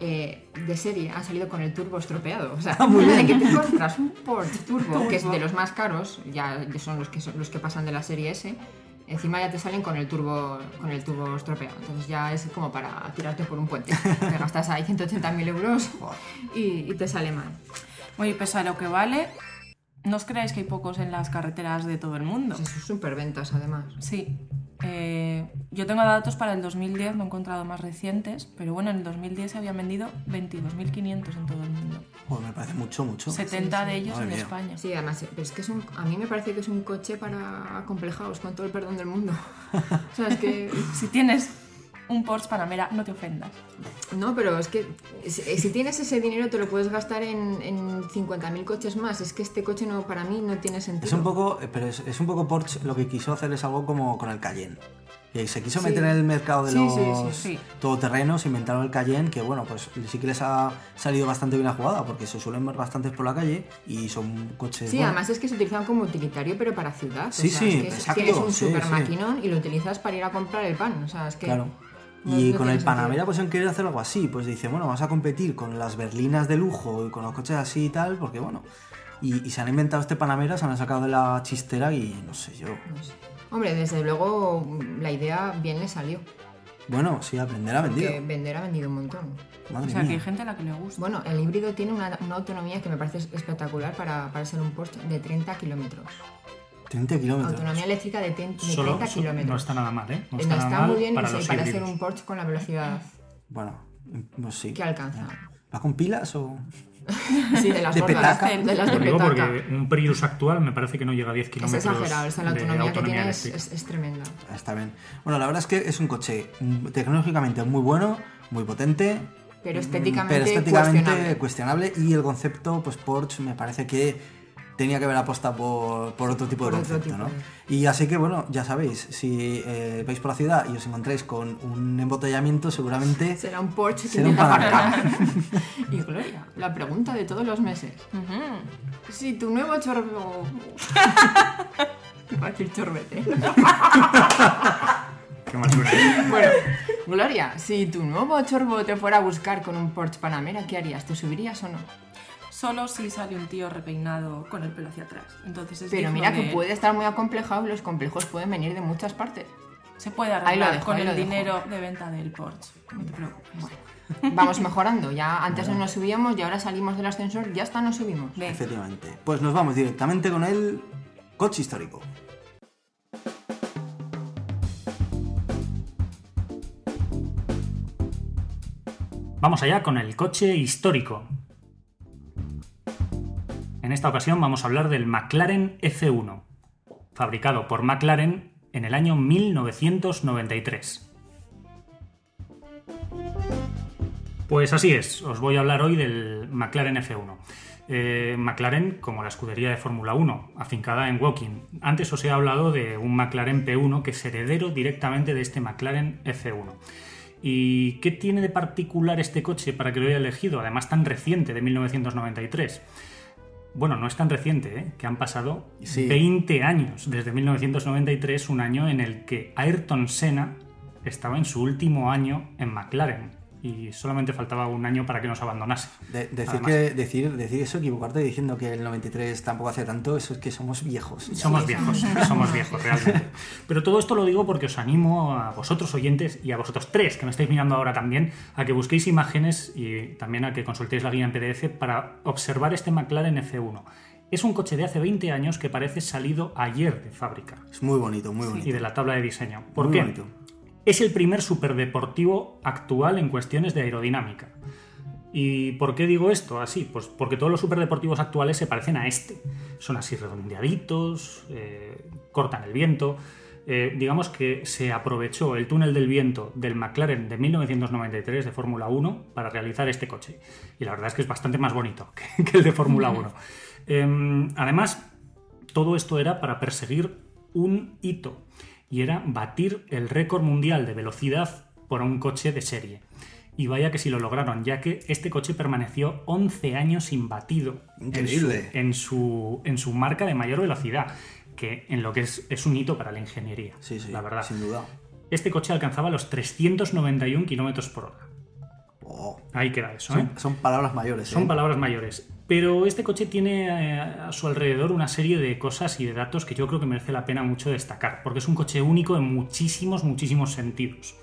eh, de serie han salido con el turbo estropeado. O sea, Ah, muy de bien. que te compras un Porsche Turbo, Turbo. que es de los más caros, ya son los que, son los que pasan de la serie S, encima ya te salen con el turbo con el turbo estropeado. Entonces ya es como para tirarte por un puente. Te gastas ahí 180.000 euros y, y te sale mal. Oye, pese a lo que vale, no os creáis que hay pocos en las carreteras de todo el mundo. Pues eso es súper ventas además. Sí. Eh, yo tengo datos para el 2010, no he encontrado más recientes, pero bueno, en el 2010 se habían vendido 22.500 en todo el mundo. Joder, me parece mucho, mucho. 70 de ellos Madre en mía. España. Sí, además, pero es que es un, a mí me parece que es un coche para acomplejados, con todo el perdón del mundo. *laughs* O sea, es que... Si tienes un Porsche Panamera, no te ofendas. No, pero es que si, si tienes ese dinero te lo puedes gastar en, en 50.000 coches más. Es que este coche no para mí no tiene sentido. Es un poco, eh, pero es, es un poco Porsche lo que quiso hacer es algo como con el Cayenne. Que se quiso Sí. meter en el mercado de Sí, los sí, sí, sí. todoterrenos, inventaron el Cayenne, que bueno, pues sí que les ha salido bastante bien la jugada, porque se suelen ver bastantes por la calle y son coches. Sí, bueno, además es que se utilizan como utilitario, pero para ciudad. O Sí, sea, sí, es que exacto, tienes un sí, super sí. maquinón y lo utilizas para ir a comprar el pan. O sea, es que. Claro. No- Y no con el sentido. Panamera pues han querido hacer algo así, pues dice, bueno, vamos a competir con las berlinas de lujo y con los coches así y tal, porque bueno, y, y se han inventado este Panamera, se han sacado de la chistera y no sé yo. No sé. Hombre, desde luego la idea bien le salió. Bueno, sí, aprender a vender. Que vender ha vendido un montón. Madre O sea, que hay gente a la que le gusta. Bueno, el híbrido tiene una, una autonomía que me parece espectacular para, para ser un Porsche de 30 kilómetros. 30 kilómetros. Autonomía eléctrica de, ten- de Solo, 30 so- kilómetros. no está nada mal, ¿eh? No Eh, está, está, nada mal muy bien para y sí, los para ser híbridos. un Porsche con la velocidad Bueno, pues sí. que alcanza. ¿Va con pilas o...? *laughs* Sí, de las De gordas, petaca. *laughs* de las de Lo digo petaca. porque un Prius actual me parece que no llega a 10 Es kilómetros exagerado, o sea, la autonomía, que tiene es, es- es tremenda. Está bien. Bueno, la verdad es que es un coche tecnológicamente muy bueno, muy potente. Pero mm, estéticamente pero estéticamente cuestionable. cuestionable. Y el concepto, pues Porsche me parece que tenía que haber apostado por, por otro tipo Por de concepto, tipo ¿no? Y así que, bueno, ya sabéis, si eh, vais por la ciudad y os encontráis con un embotellamiento, seguramente Será un Porsche que será un intenta Panamera. aparcar. y Gloria, la pregunta de todos los meses. Si tu nuevo chorbo... Iba *laughs* a decir chorbete. Qué mal suena. Bueno, Gloria, si tu nuevo chorbo te fuera a buscar con un Porsche Panamera, ¿qué harías? ¿Te subirías o no? Solo si sale un tío repeinado con el pelo hacia atrás. Entonces es Pero mira que de- puede estar muy acomplejado y los complejos pueden venir de muchas partes. Se puede Ahí lo arreglar dejo, con el dejo. dinero de venta del Porsche. No te preocupes. Vamos mejorando. Ya antes no nos subíamos y ahora salimos del ascensor, ya hasta nos subimos. Efectivamente. Pues nos vamos directamente con el coche histórico. Vamos allá con el coche histórico. En esta ocasión vamos a hablar del McLaren F1, fabricado por McLaren en el año 1993. Pues así es, os voy a hablar hoy del McLaren F1. Eh, McLaren como la escudería de Fórmula 1, afincada en Woking. Antes os he hablado de un McLaren P1 que es heredero directamente de este McLaren F1. ¿Y qué tiene de particular este coche para que lo haya elegido, además tan reciente, de 1993? Bueno, no es tan reciente, ¿eh? que han pasado Sí. 20 años desde 1993, un año en el que Ayrton Senna estaba en su último año en McLaren. Y solamente faltaba un año para que nos abandonase. De- decir, que, decir, decir eso, equivocarte diciendo que el 93 tampoco hace tanto, eso es que somos viejos. Somos viejos, somos viejos realmente. Pero todo esto lo digo porque os animo a vosotros oyentes y a vosotros tres que me estáis mirando ahora también a que busquéis imágenes y también a que consultéis la guía en PDF para observar este McLaren F1. Es un coche de hace 20 años que parece salido ayer de fábrica Es muy bonito, muy bonito. y de la tabla de diseño. ¿Por Muy qué? bonito. Es el primer superdeportivo actual en cuestiones de aerodinámica. ¿Y por qué digo esto así? Pues porque todos los superdeportivos actuales se parecen a este. Son así redondeaditos, eh, cortan el viento. Eh, digamos que se aprovechó el túnel del viento del McLaren de 1993 de Fórmula 1 para realizar este coche. Y la verdad es que es bastante más bonito *laughs* que, que el de Fórmula 1. *laughs* Em, además, todo esto era para perseguir un hito y era batir el récord mundial de velocidad por un coche de serie. Y vaya que si lo lograron, ya que este coche permaneció 11 años imbatido en su- Increíble. En su, en su marca de mayor velocidad, que en lo que es, es un hito para la ingeniería, Sí, sí, la verdad. sin duda. Este coche alcanzaba los 391 kilómetros por hora. Oh, Ahí queda eso, ¿eh? son, son palabras mayores. Son ¿eh? palabras mayores. Pero este coche tiene eh, a su alrededor una serie de cosas y de datos que yo creo que merece la pena mucho destacar, porque es un coche único en muchísimos, muchísimos sentidos.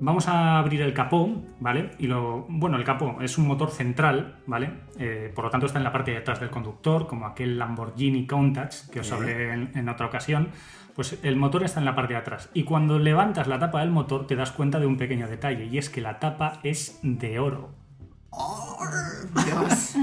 Vamos a abrir el capó, ¿vale? Y lo. Bueno, el capó es un motor central, ¿vale? Eh, por lo tanto, está en la parte de atrás del conductor, como aquel Lamborghini Countach que os hablé en, en otra ocasión. Pues el motor está en la parte de atrás. Y cuando levantas la tapa del motor, te das cuenta de un pequeño detalle, y es que la tapa es de oro.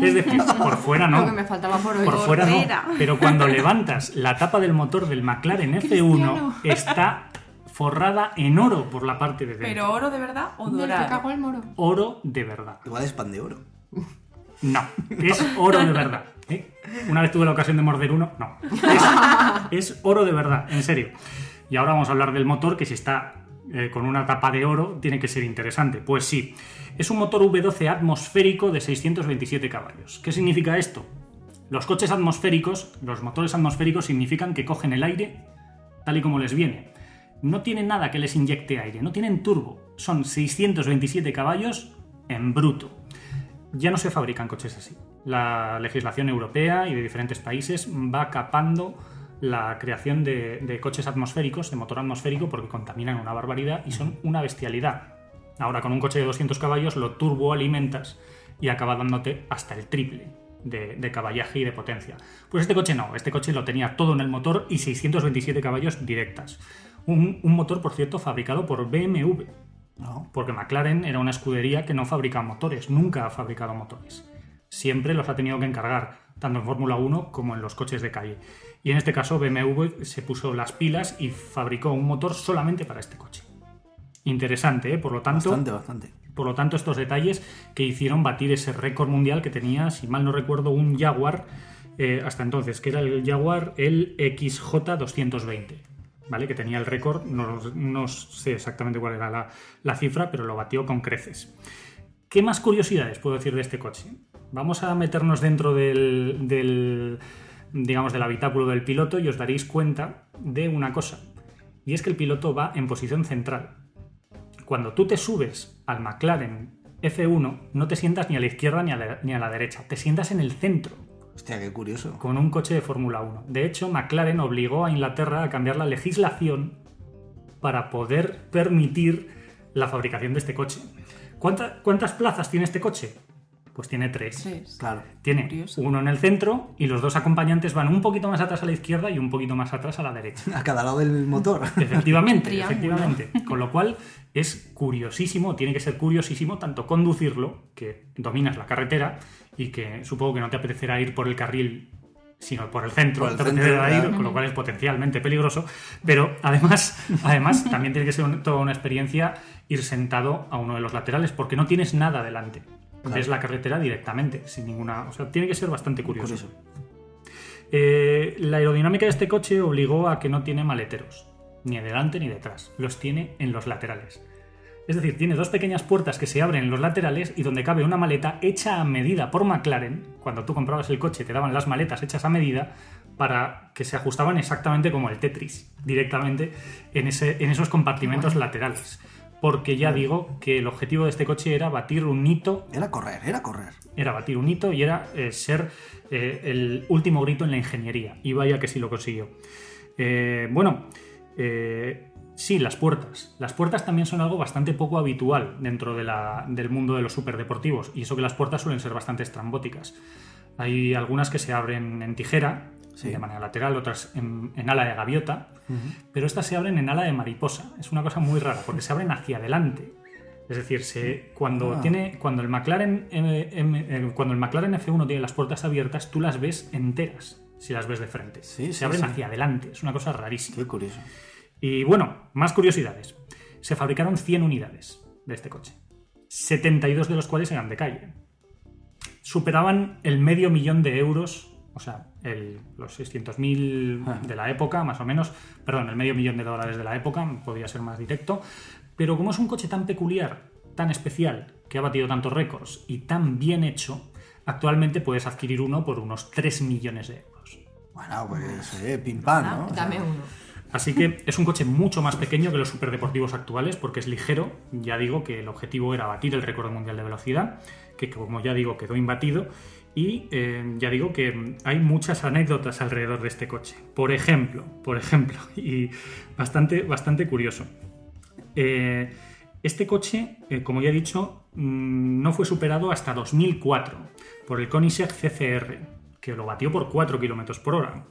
Es decir, por fuera no. Lo que me faltaba por hoy. Por fuera no. fuera. Pero cuando levantas la tapa del motor del McLaren F1 Cristiano. está forrada en oro por la parte de dentro. ¿Pero oro de verdad o dorado? el moro. Oro de verdad. Igual es pan de oro. No, es oro de verdad. ¿eh? Una vez tuve la ocasión de morder uno, no. Es, es oro de verdad, en serio. Y ahora vamos a hablar del motor, que si está eh, con una tapa de oro, tiene que ser interesante. Pues sí, es un motor V12 atmosférico de 627 caballos. ¿Qué significa esto? Los coches atmosféricos, los motores atmosféricos significan que cogen el aire tal y como les viene. No tienen nada que les inyecte aire, no tienen turbo. Son 627 caballos en bruto. Ya no se fabrican coches así. La legislación europea y de diferentes países va capando la creación de, de coches atmosféricos, de motor atmosférico, porque contaminan una barbaridad y son una bestialidad. Ahora con un coche de 200 caballos lo turboalimentas y acaba dándote hasta el triple de, de caballaje y de potencia. Pues este coche no, este coche lo tenía todo en el motor y 627 caballos directas. Un, un motor, por cierto, fabricado por BMW, ¿no? porque McLaren era una escudería que no fabrica motores, nunca ha fabricado motores. Siempre los ha tenido que encargar, tanto en Fórmula 1 como en los coches de calle. Y en este caso BMW se puso las pilas y fabricó un motor solamente para este coche. Interesante, ¿eh? Por lo tanto, Bastante, bastante. por lo tanto, estos detalles que hicieron batir ese récord mundial que tenía, si mal no recuerdo, un Jaguar eh, hasta entonces, que era el Jaguar el XJ220, ¿vale? Que tenía el récord, no, no sé exactamente cuál era la, la cifra, pero lo batió con creces. ¿Qué más curiosidades puedo decir de este coche? Vamos a meternos dentro del, del, digamos, del habitáculo del piloto y os daréis cuenta de una cosa. Y es que el piloto va en posición central. Cuando tú te subes al McLaren F1, no te sientas ni a la izquierda ni a la, ni a la derecha, te sientas en el centro, Hostia, qué curioso. con un coche de Fórmula 1. De hecho, McLaren obligó a Inglaterra a cambiar la legislación para poder permitir la fabricación de este coche. ¿Cuánta- ¿Cuántas plazas tiene este coche? Pues tiene tres. Sí. Claro. Tiene Curioso. uno en el centro y los dos acompañantes van un poquito más atrás a la izquierda y un poquito más atrás a la derecha. *laughs* A cada lado del motor. *laughs* Efectivamente, Triángulo. efectivamente. Con lo cual es curiosísimo, tiene que ser curiosísimo tanto conducirlo, que dominas la carretera y que supongo que no te apetecerá ir por el carril, sino por el centro, Por el claro. con lo cual es potencialmente peligroso. Pero además, *laughs* además también tiene que ser un- toda una experiencia ir sentado a uno de los laterales, porque no tienes nada delante. Claro. Ves la carretera directamente, sin ninguna. O sea, tiene que ser bastante curioso. Curioso. Eh, la aerodinámica de este coche obligó a que no tiene maleteros, ni delante ni detrás, los tiene en los laterales. Es decir, tiene dos pequeñas puertas que se abren en los laterales y donde cabe una maleta hecha a medida por McLaren. Cuando tú comprabas el coche te daban las maletas hechas a medida para que se ajustaban exactamente como el Tetris, directamente en, ese, en esos compartimentos laterales. Porque ya digo que el objetivo de este coche era batir un hito, Era correr, era correr. era batir un hito y era eh, ser eh, el último grito en la ingeniería. Y vaya que sí lo consiguió. Eh, bueno, sí, las puertas. Las puertas también son algo bastante poco habitual dentro de la- del mundo de los superdeportivos. Y eso que las puertas suelen ser bastante estrambóticas. Hay algunas que se abren en tijera, Sí. de manera lateral, otras en, en ala de gaviota, pero estas se abren en ala de mariposa. Es una cosa muy rara, porque se abren hacia adelante. Es decir, se, cuando, Ah. tiene, cuando, el McLaren, M- M- eh, cuando el McLaren F1 tiene las puertas abiertas, tú las ves enteras si las ves de frente. Sí, se sí, abren hacia adelante. Es una cosa rarísima. Qué curioso. Y bueno, más curiosidades. Se fabricaron 100 unidades de este coche. 72 de los cuales eran de calle. Superaban el medio millón de euros, o sea, el- los 600.000 Ah. *laughs* de la época, más o menos. Perdón, el medio millón de dólares de la época, podría ser más directo. Pero como es un coche tan peculiar, tan especial, que ha batido tantos récords y tan bien hecho, actualmente puedes adquirir uno por unos 3 millones de euros. Bueno, pues eh, pim pam, ¿no? Dame uno. Así que es un coche mucho más pequeño que los superdeportivos actuales porque es ligero. Ya digo que el objetivo era batir el récord mundial de velocidad, que como ya digo quedó imbatido. Y eh, ya digo que hay muchas anécdotas alrededor de este coche. Por ejemplo, por ejemplo, *laughs* y bastante, bastante curioso. Eh, este coche, eh, como ya he dicho, mm, no fue superado hasta 2004 por el Koenigsegg CCR, que lo batió por 4 km por hora.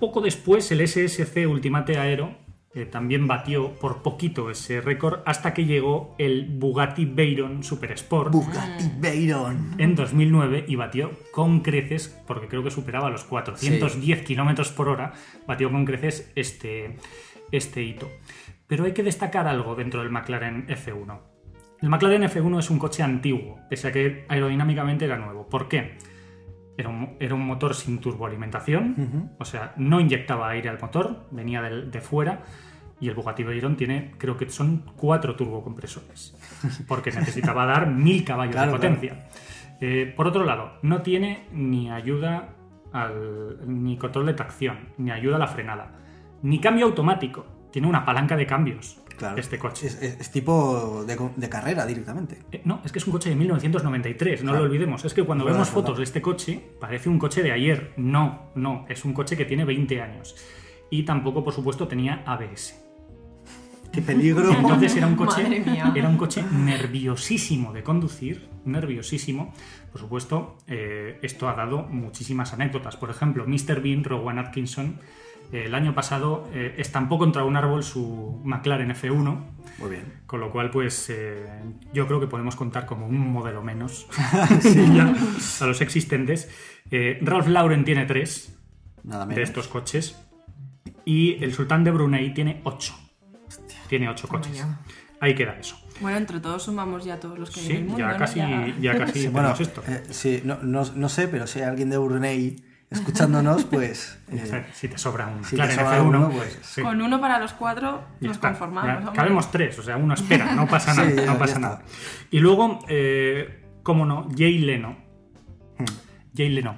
Poco después, el SSC Ultimate Aero eh, también batió por poquito ese récord hasta que llegó el Bugatti Veyron Super Sport Bugatti Veyron. en 2009 y batió con creces, porque creo que superaba los 410 kilómetros por hora, batió con creces este, este hito. Pero hay que destacar algo dentro del McLaren F1. El McLaren F1 es un coche antiguo, pese a que aerodinámicamente era nuevo. ¿Por qué? Era un, era un motor sin turboalimentación, o sea, no inyectaba aire al motor, venía de, fuera. Y el Bugatti Veyron tiene, creo que son cuatro turbocompresores, *laughs* porque necesitaba dar mil caballos Claro, de potencia. Eh, por otro lado, no tiene ni ayuda al, ni control de tracción, ni ayuda a la frenada, ni cambio automático. Tiene una palanca de cambios Claro. este coche. Es, es- es tipo de, carrera directamente. Eh, No, es que es un coche de 1993, no Claro. lo olvidemos. Es que cuando Verdad, vemos fotos de este coche, parece un coche de ayer. No, no, es un coche que tiene 20 años. Y tampoco, por supuesto, tenía ABS. Qué peligro. Entonces era un *laughs* coche, era un coche nerviosísimo de conducir, nerviosísimo. Por supuesto, eh, esto ha dado muchísimas anécdotas. Por ejemplo, Mr. Bean, Rowan Atkinson, el año pasado eh, estampó contra un árbol su McLaren F1, Muy bien. con lo cual, pues eh, yo creo que podemos contar como un modelo menos *laughs* ya a los existentes. Eh, Ralph Lauren tiene tres Nada de estos coches y el sultán de Brunei tiene ocho. Tiene ocho coches. ya. Ahí queda eso. Bueno, entre todos sumamos ya todos los que hay en el Sí, mundo. ya ¿no? casi, ya casi Sí, *laughs* bueno, tenemos esto. eh, sí, no, no- no sé, pero si hay alguien de Brunei escuchándonos, pues. *laughs* eh, si te sobra un si te McLaren sobra F1, uno, pues, sí, Con uno para los cuatro ya nos está. conformamos. Ya cabemos tres, o sea, uno espera, no pasa *laughs* Sí, nada. ya- no pasa nada. Y luego, eh, cómo no, Jay Leno. Hmm. Jay Leno,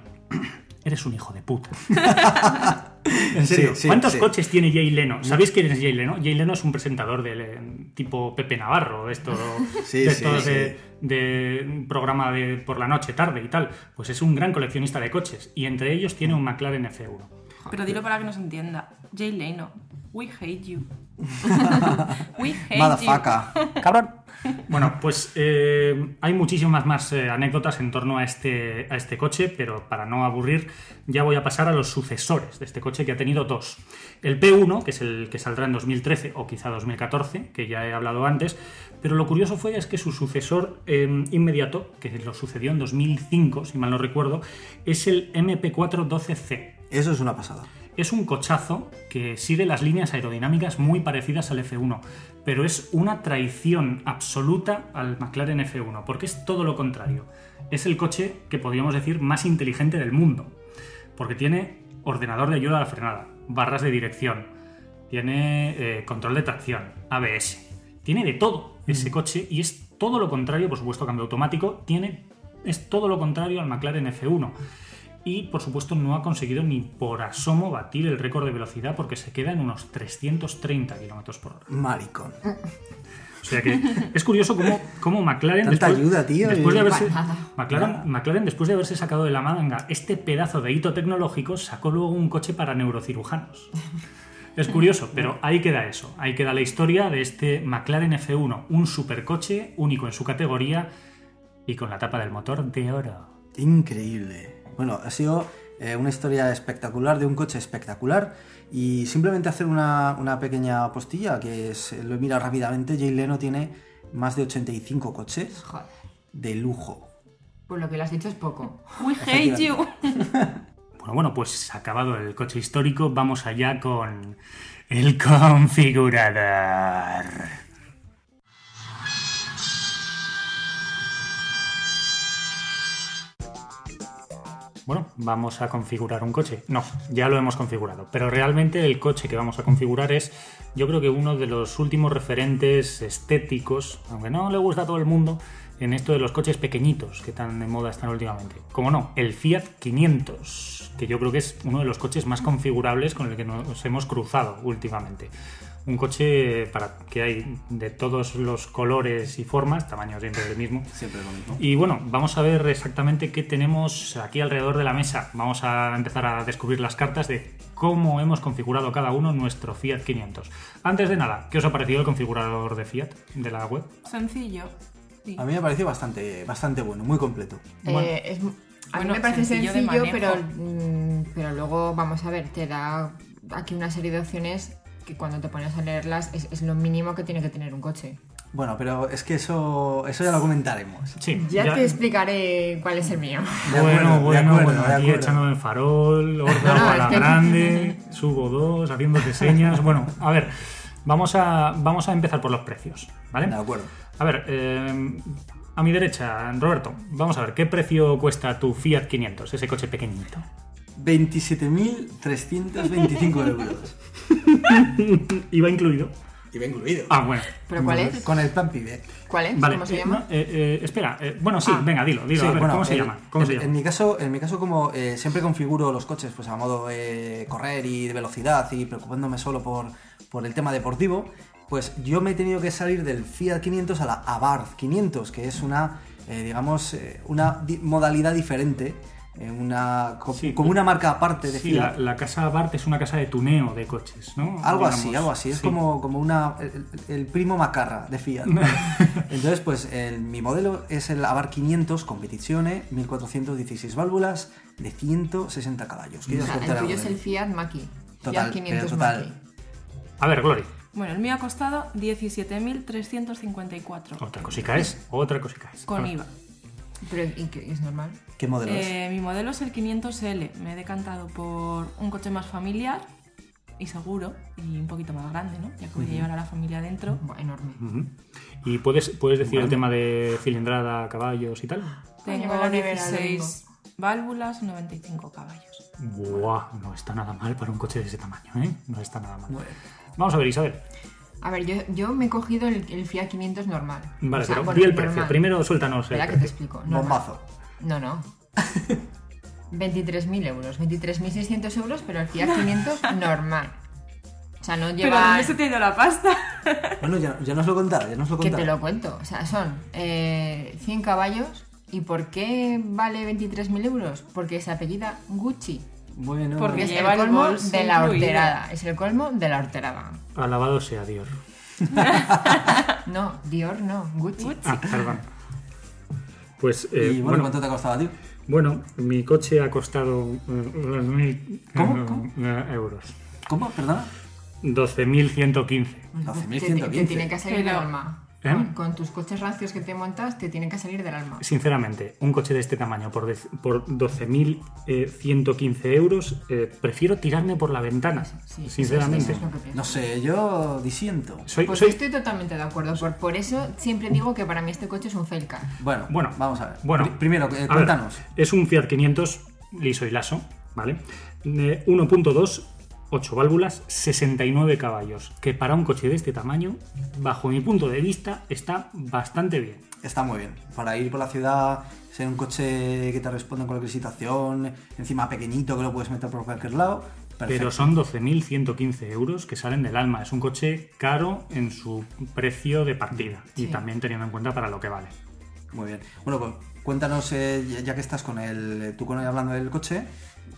eres un hijo de puta. *laughs* en serio, Sí, sí, ¿cuántos sí. coches tiene Jay Leno? ¿Sabéis quién es Jay Leno? Jay Leno es un presentador del eh, tipo Pepe Navarro, esto, *laughs* de, estos de, de un programa de por la noche, tarde y tal. Pues es un gran coleccionista de coches y entre ellos tiene un McLaren F1. Pero dilo para que nos entienda. Jay Leno, we hate you. *laughs* we hate Motherfucker. ¡Cabrón! Bueno, pues eh, hay muchísimas más eh, anécdotas en torno a este, a este coche, pero para no aburrir, ya voy a pasar a los sucesores de este coche que ha tenido dos. El P1, que es el que saldrá en 2013 o quizá 2014, que ya he hablado antes, pero lo curioso fue es que su sucesor eh, inmediato, que lo sucedió en 2005, si mal no recuerdo, es el MP412C. Eso es una pasada. Es un cochazo que sigue las líneas aerodinámicas muy parecidas al F1, pero es una traición absoluta al McLaren F1, porque es todo lo contrario. Es el coche que podríamos decir más inteligente del mundo, porque tiene ordenador de ayuda a la frenada, barras de dirección, tiene eh, control de tracción, ABS, tiene de todo ese coche y es todo lo contrario, por supuesto, cambio automático, tiene, es todo lo contrario al McLaren F1 y por supuesto no ha conseguido ni por asomo batir el récord de velocidad porque se queda en unos 330 km por hora. Maricón. O sea que es curioso cómo, cómo McLaren. Tanta después, ayuda, tío, Después de haberse, Nada. McLaren, McLaren, después de haberse sacado de la manga este pedazo de hito tecnológico, sacó luego un coche para neurocirujanos. Es curioso, pero ahí queda eso. Ahí queda la historia de este McLaren F1, un supercoche único en su categoría y con la tapa del motor de oro. Increíble. Bueno, ha sido eh, una historia espectacular de un coche espectacular. Y simplemente hacer una, una pequeña postilla, que es, lo he mirado rápidamente, Jay Leno tiene más de 85 coches Joder. de lujo. Pues lo que le has dicho es poco. We hate you. Bueno, bueno, pues acabado el coche histórico, vamos allá con el *laughs* configurador. Bueno, vamos a configurar un coche. No, ya lo hemos configurado. Pero realmente el coche que vamos a configurar es, yo creo que uno de los últimos referentes estéticos, aunque no le gusta a todo el mundo, en esto de los coches pequeñitos que tan de moda están últimamente. Como no, el Fiat 500, que yo creo que es uno de los coches más configurables con el que nos hemos cruzado últimamente. Un coche para que hay de todos los colores y formas, tamaño siempre el mismo. Siempre lo mismo. Y bueno, vamos a ver exactamente qué tenemos aquí alrededor de la mesa. Vamos a empezar a descubrir las cartas de cómo hemos configurado cada uno nuestro Fiat 500. Antes de nada, ¿qué os ha parecido el configurador de Fiat de la web? Sencillo. Sí. A mí me pareció bastante, bastante bueno, muy completo. Bueno. Eh, es- a mí me parece sencillo sencillo, pero, mm, pero luego, vamos a ver, te da aquí una serie de opciones que cuando te pones a leerlas es, es lo mínimo que tiene que tener un coche. Bueno, pero es que eso, eso ya lo comentaremos. Sí, Ya, te explicaré cuál es el mío. Bueno, bueno, acuerdo, bueno, aquí echándome el farol, horda No, a la que- grande, subo dos, haciéndote señas. *laughs* Bueno, a ver, vamos a, vamos a empezar por los precios, ¿vale? De acuerdo. A ver, eh, a mi derecha, Roberto, vamos a ver, ¿qué precio cuesta tu Fiat 500, ese coche pequeñito? 27.325 euros. *laughs* ¿Iba incluido? Y va incluido. Ah, bueno. ¿Pero cuál es? Con el plan pibe. ¿Cuál es? Vale, ¿Cómo se eh, llama? no, eh, eh, espera, eh, bueno, sí, Ah. venga, dilo, dilo, Sí, a ver, bueno, ¿cómo se llama? ¿Cómo en, se en llama? mi caso, en mi caso como eh, siempre configuro los coches pues a modo eh, correr y de velocidad y preocupándome solo por, por el tema deportivo, pues yo me he tenido que salir del Fiat 500 a la Abarth 500, que es una, eh, digamos, eh, una di- modalidad diferente, una, co- Sí, como una marca aparte de Sí, la, Fiat. la casa Bart es una casa de tuneo de coches, ¿no? Algo Digamos, así, algo así. Es como, como una, el, el primo macarra de Fiat. *laughs* Entonces, pues el- mi modelo es el Abarth 500 Competizione, 1416 válvulas de 160 caballos. O sea, el tuyo es el. Fiat Maki. Total, Fiat 500 pero total. Maki. A ver, Glory, Bueno, el mío ha costado 17.354 otra cosica es, otra cosica es. Con. IVA. Pero ¿y qué es normal? ¿Qué modelo es? Eh, mi modelo es el 500L. Me he decantado por un coche más familiar y seguro y un poquito más grande, ¿no? Ya que voy a llevar a la familia dentro. Enorme. ¿Y puedes, puedes decir el tema de cilindrada, caballos y tal? Tengo lleva la nevera al 16 válvulas, 95 caballos. Buah, no está nada mal para un coche de ese tamaño, ¿eh? No está nada mal. Bueno. Vamos a ver, Isabel. A ver, yo, yo me he cogido el, el Fiat 500 normal. Vale, O sea, pero bueno, di el normal. precio. Primero suéltanos el Espera que te explico. Bombazo. No, no. *laughs* 23.000 euros. 23.600 euros, pero el Fiat 500 normal. O sea, no Pero lleva... ¿dónde se te ha ido la pasta? *laughs* Bueno, ya, ya nos lo contaba, ya nos lo Que contaba. te lo cuento. O sea, son eh, 100 caballos. ¿Y por qué vale 23.000 euros? Porque se apellida Gucci. Bueno, Porque Es el el colmo de la horterada. Es el colmo de la horterada. Alabado sea Dios. *laughs* No, Dior no, Gucci. Gucci. Ah, perdón. Pues, eh, y bueno, bueno, ¿cuánto te ha costado a ti? bueno, mi coche ha costado eh, 2.000 ¿Cómo? ¿Cómo? eh, euros. ¿Cómo? ¿Perdona? 12.115. Te, te- te tiene que salir Pero- alma. ¿Eh? Con, con tus coches rancios que te montas, te tienen que salir del alma. Sinceramente, un coche de este tamaño por, por 12.115 euros, eh, prefiero tirarme por la ventana. Sí, sinceramente. eso es lo que pienso. No sé, yo disiento. Soy, Pues soy- estoy totalmente de acuerdo. Por, por eso siempre digo que para mí este coche es un fail car. Bueno, Bueno, vamos a ver. Bueno, Pri- primero, eh, ver, cuéntanos. es un Fiat 500 liso y laso, ¿vale? De 1.2, 8 válvulas, 69 caballos, que para un coche de este tamaño, bajo mi punto de vista, está bastante bien. Está muy bien. Para ir por la ciudad, ser un coche que te responde en cualquier situación, encima pequeñito que lo puedes meter por cualquier lado, Pero son 12.115 euros que salen del alma. Es un coche caro en su precio de partida y también teniendo en cuenta para lo que vale. Muy bien. Bueno, pues cuéntanos, eh, ya- ya que estás con el, tú con él hablando del coche,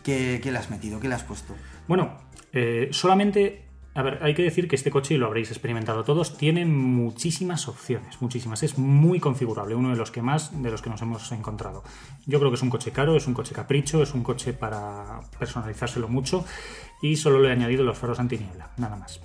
¿qué, qué le has metido? ¿Qué le has puesto? Bueno, eh, solamente. A ver, hay que decir que este coche, y lo habréis experimentado todos, tiene muchísimas opciones, muchísimas. Es muy configurable, uno de los que más de los que nos hemos encontrado. Yo creo que es un coche caro, es un coche capricho, es un coche para personalizárselo mucho y solo le he añadido los faros antiniebla, nada más.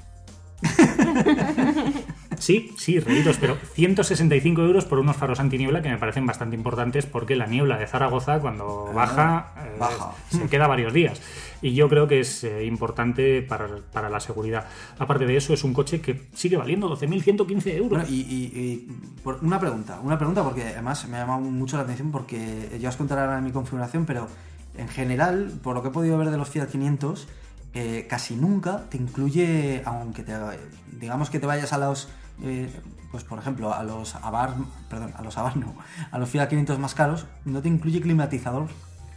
*laughs* Sí, sí, reídos, pero 165 euros por unos faros antiniebla que me parecen bastante importantes porque la niebla de Zaragoza cuando baja, eh, Ah, baja. se queda varios días. Y yo creo que es eh, importante para, para la seguridad. Aparte de eso, es un coche que sigue valiendo 12.115 euros. Bueno, y, y- y por- una pregunta, una pregunta porque además me ha llamado mucho la atención porque ya os contaré ahora mi configuración, pero en general, por lo que he podido ver de los Fiat 500, eh, casi nunca te incluye, aunque te, digamos que te vayas a los, eh, pues por ejemplo, a los Abar, perdón, a los Abar no, a los Fiat 500 más caros, no te incluye climatizador.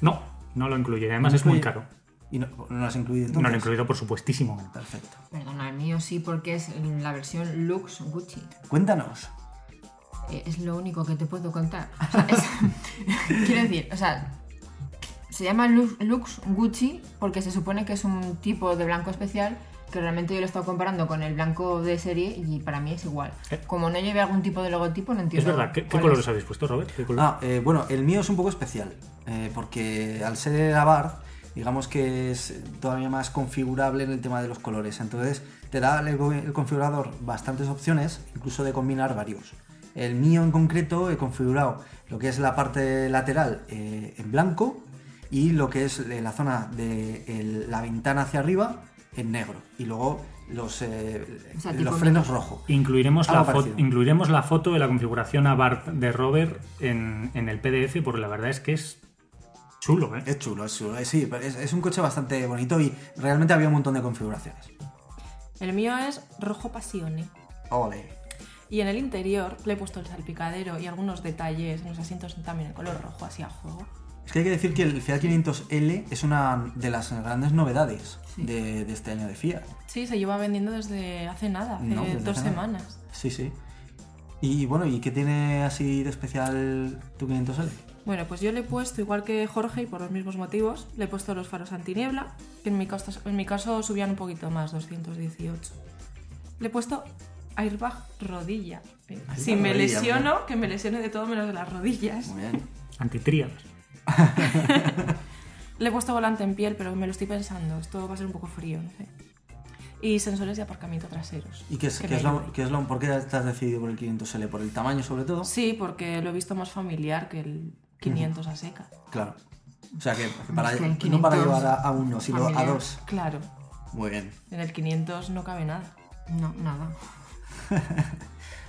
No, no lo incluye. Además No es muy caro. Y no, no lo has incluido entonces. No lo he incluido, por supuestísimo. Perfecto. Perdona, el mío sí, porque es la versión Lux Gucci. Cuéntanos. Eh, es lo único que te puedo contar. O sea, es- *laughs* quiero decir, o sea, se llama Lux, Lux Gucci porque se supone que es un tipo de blanco especial que realmente yo lo he estado comparando con el blanco de serie y para mí es igual. Eh. Como no lleve algún tipo de logotipo, no Es entiendo. verdad. ¿Qué, colores es. habéis puesto, Robert? ¿Qué color? Ah, eh, bueno, el mío es un poco especial, eh, porque al ser Abarth, digamos que es todavía más configurable en el tema de los colores. Entonces, te da el, el configurador bastantes opciones, incluso de combinar varios. El mío en concreto he configurado lo que es la parte lateral eh, en blanco y lo que es la zona de el- la ventana hacia arriba en negro. Y luego los, eh, O sea, los frenos rojo. Incluiremos la, fo- parecido. incluiremos la foto de la configuración Abarth de Robert en, en el PDF porque la verdad es que es chulo, ¿eh? Es chulo, es chulo. eh, Sí, pero es, es un coche bastante bonito y realmente había un montón de configuraciones. El mío es rojo pasione. Ole. Y en el interior le he puesto el salpicadero y algunos detalles en los asientos también en color rojo, así a juego. Es que hay que decir que el Fiat 500L es una de las grandes novedades de, de este año de Fiat. Sí, se lleva vendiendo desde hace nada, hace No, dos hace nada. semanas. Sí, sí. Y bueno, ¿y qué tiene así de especial tu 500L? Bueno, pues yo le he puesto, igual que Jorge, y por los mismos motivos, le he puesto los faros antiniebla, que en mi caso, en mi caso subían un poquito más, 218. Le he puesto airbag rodilla. si me rodilla, lesiono, que me lesione de todo menos de las rodillas. Muy bien. Antitríadas. Le he puesto volante en piel, pero me lo estoy pensando. Esto va a ser un poco frío, no sé. Y sensores de aparcamiento traseros. ¿Y qué es, que qué me es, lo, qué es lo- por qué te has decidido por el 500L? ¿Por el tamaño sobre todo? Sí, porque lo he visto más familiar que el 500 a seca. Claro. O sea, que, que para, Es que el no para 500 llevar a, a uno, sino a dos. Claro, Muy bien. en el 500 no cabe nada. No, nada. *laughs*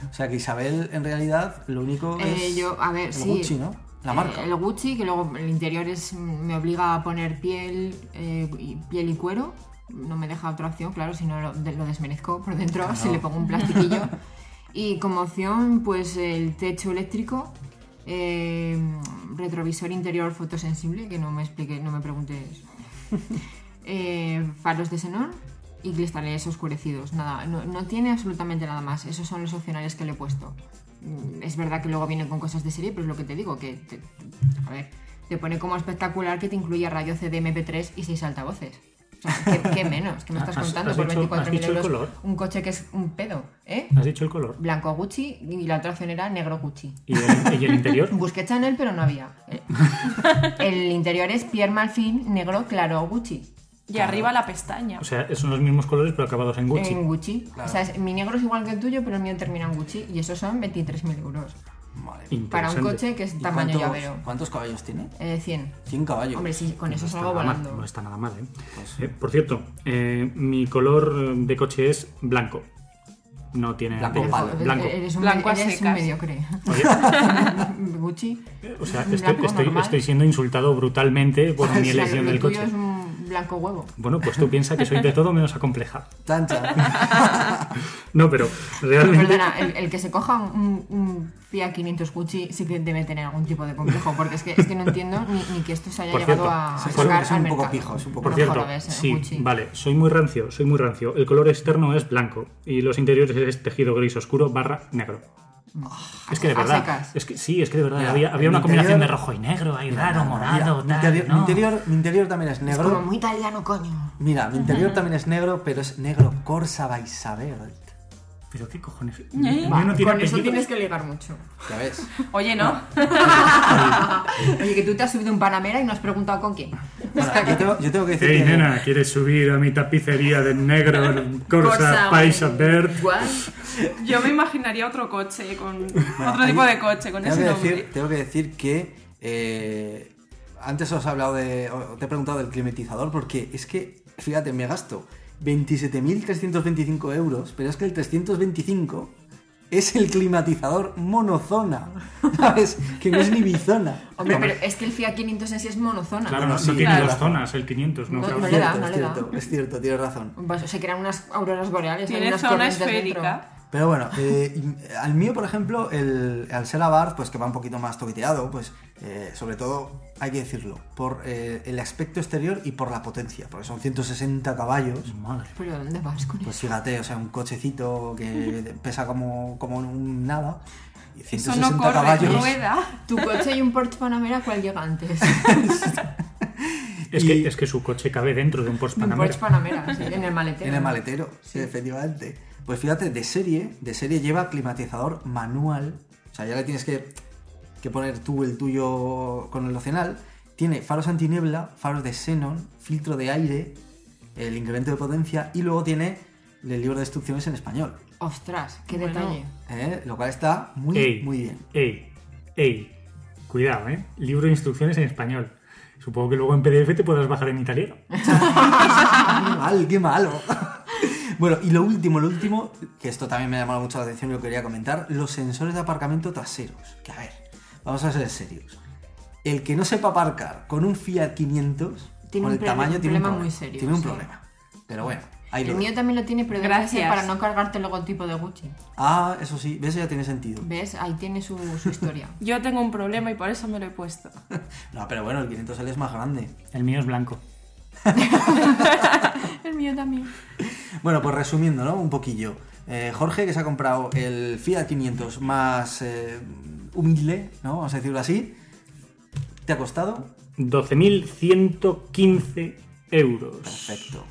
O sea, que Isabel en realidad lo único Eh, es yo, a ver, el sí. Gucci, ¿no? La marca. Eh, el Gucci, que luego el interior es me obliga a poner piel, eh, y, piel y cuero. No me deja otra opción, claro, si no lo, de- lo desmerezco por dentro, si le pongo un plastiquillo. *laughs* y como opción, pues el techo eléctrico, eh, retrovisor interior fotosensible, que no me explique, no me preguntes. *laughs* Eh, faros de xenón y cristales oscurecidos. Nada, no, no tiene absolutamente nada más. Esos son los opcionales que le he puesto. Mm, Es verdad que luego vienen con cosas de serie, pero es lo que te digo, que te- a ver, te pone como espectacular que te incluye radio CD, MP3 y 6 altavoces. O sea, ¿qué, qué menos? ¿Qué me estás ¿Has- contando por dicho- has 24.000 dicho el euros? color? Un coche que es un pedo, ¿eh? ¿Has dicho el color? Blanco Gucci y la otra opción era negro Gucci. ¿Y el, y el interior? *laughs* Busqué Chanel, pero no había. *laughs* El interior es Pierre Malfin, negro claro Gucci. Y arriba la pestaña. O sea, son los mismos colores pero acabados en Gucci. En Gucci. O sea, es- mi negro es igual que el tuyo, pero el mío termina en Gucci. Y esos son 23.000 euros. Vale. Para un coche que es ¿Y tamaño cuántos- llavero. ¿Cuántos caballos tiene? Eh, 100. 100 caballos. Hombre, sí, con eso No salgo mal, volando. no está nada mal, ¿eh? Eh, por cierto, eh, mi color de coche es blanco. No tiene Blanco palo. Blanco. Eres un, Blanco eres un mediocre. Oye, *laughs* Gucci. o sea, estoy, estoy- estoy siendo insultado brutalmente por mi O sea, elección del coche. es un blanco huevo. Bueno, pues tú piensas que soy de todo menos acomplejado. *laughs* Tan, chan. *laughs* No, pero realmente... perdona, el, el que se coja un, un Fiat 500 Gucci sí que debe tener algún tipo de complejo, porque es que, es que no entiendo ni, ni que esto se haya Por llegado cierto, a, es sacar un- es un al poco mercado. pijo, es un poco Por cierto, eh, sí, Gucci. vale, soy muy rancio, soy muy rancio. El color externo es blanco y los interiores es tejido gris oscuro barra negro. Es que de verdad, es que sí, es que de verdad Mira, había, había una combinación interior- de rojo y negro, ahí Mira, raro, mira, morado, mi tal, interior, mi interior- mi interior también es Es negro. como muy italiano, coño. Mira, mi interior también es negro, pero es negro Corsa by Isabel. Pero qué cojones. Eh, Yo no tiene Con eso tienes que ligar mucho. Ya ves. Oye, ¿no? *laughs* Oye, que tú te has subido un Panamera y no has preguntado con quién. Bueno, yo, tengo, yo tengo que decir Hey, que... nena, ¿quieres subir a mi tapicería de negro Corsa Paisa Verde? What? Yo me imaginaría otro coche, con otro tipo de coche, con tengo ese que nombre. decir, tengo que decir que eh, antes os he hablado de. Te he preguntado del climatizador, porque es que, fíjate, me gasto 27.325 euros, pero es que el 325 es el climatizador monozona. *laughs* ¿Sabes? Que no es ni bizona. Hombre, pero es que el Fiat 500 en sí es monozona. Claro, Bueno, no, sí, no tiene claro. dos zonas, el 500, ¿no? No, Claro. no es le da, cierto, no es le da. cierto, es cierto, tienes razón. Pues se crean unas auroras boreales. Tiene unas zona esférica. dentro. Pero bueno, eh, al mío, por ejemplo, el, al ser Abarth, pues que va un poquito más toqueteado, pues eh, sobre todo, hay que decirlo, por eh, el aspecto exterior y por la potencia, porque son 160 caballos. Madre. Pero ¿dónde vas con Pues eso? fíjate, o sea, un cochecito que *laughs* pesa como, como un nada. Y Eso 160 no corre, caballos. rueda. *laughs* Tu coche y un Porsche Panamera, ¿cuál llega antes? *laughs* Es, Y- que, es que su coche cabe dentro de un Porsche un Panamera. Porsche Panamera, sí, en el maletero. En el maletero, sí, efectivamente. Pues fíjate, de serie, de serie lleva climatizador manual. O sea, ya le tienes que, que poner tú el tuyo con el opcional. Tiene faros antiniebla, faros de xenon, filtro de aire, el incremento de potencia y luego tiene el libro de instrucciones en español. Ostras, qué Bueno. detalle. ¿eh? Lo cual está muy, Ey, muy bien. Ey, ey, cuidado, ¿eh? Libro de instrucciones en español. Supongo que luego en PDF te podrás bajar en italiano. *laughs* qué mal, qué malo. Bueno, y lo último, lo último, que esto también me ha llamado mucho la atención y lo quería comentar, los sensores de aparcamiento traseros. Que a ver, vamos a ser serios. El que no sepa aparcar con un Fiat 500, Tiene el tamaño, problema tiene un problema. muy serio, Tiene un sí. problema. Pero bueno, ahí lo El mío también lo tiene, pero Gracias. para no cargarte el logotipo de Gucci. Ah, eso sí, ves, ya tiene sentido. ¿Ves? Ahí tiene su, su historia. *laughs* Yo tengo un problema y por eso me lo he puesto. *laughs* No, pero bueno, el 500L es más grande. El mío es blanco. *laughs* El mío también. Bueno, pues resumiendo, ¿no? Un poquillo. Eh, Jorge, que se ha comprado el Fiat 500 más eh, humilde, ¿no? Vamos a decirlo así. ¿Te ha costado? 12.115 euros. Perfecto.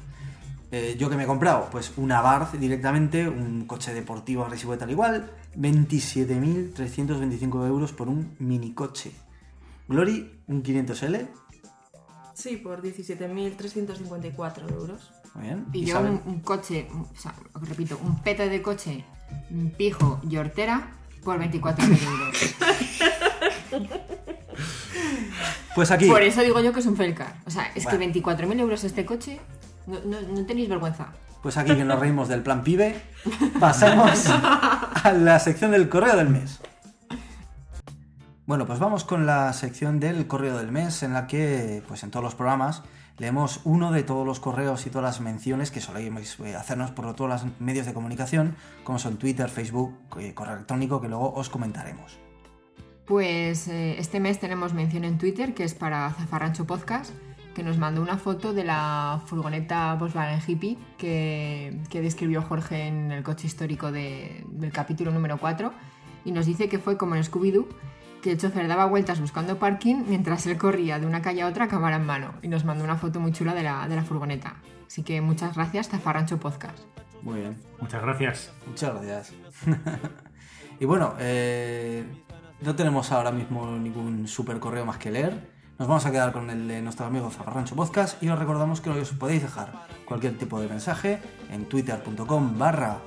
Eh, yo que me he comprado, pues una Abarth directamente, un coche deportivo agresivo y tal igual, 27.325 euros por un minicoche. Glory, un 500L, Sí, por 17.354 euros. muy bien. Y yo un, un coche, un- o sea, repito, un pete de coche, un pijo y hortera por 24.000 euros. *laughs* Pues aquí, Por eso digo yo que es un Felcar. O sea, es Bueno. que 24.000 euros este coche, no, no, no tenéis vergüenza. pues aquí que nos reímos del plan pibe, pasamos *laughs* a la sección del correo del mes. Bueno, pues vamos con la sección del correo del mes, en la que, pues en todos los programas, leemos uno de todos los correos y todas las menciones que soléis eh, hacernos por todos los medios de comunicación, como son Twitter, Facebook, eh, correo electrónico, que luego os comentaremos. Pues eh, este mes tenemos mención en Twitter, que es para Zafarrancho Podcast, que nos mandó una foto de la furgoneta Volkswagen Hippie que, describió Jorge en el coche histórico de- del capítulo número 4 y nos dice que fue como en Scooby-Doo, que el chofer daba vueltas buscando parking mientras él corría de una calle a otra cámara en mano y nos mandó una foto muy chula de la, de la furgoneta. Así que muchas gracias, Zafarrancho Podcast. Muy bien. Muchas gracias. Muchas gracias. *laughs* y bueno, eh, no tenemos ahora mismo ningún super correo más que leer. Nos vamos a quedar con el de nuestro amigo Zafarrancho Podcast y os recordamos que os podéis dejar cualquier tipo de mensaje en twitter.com barra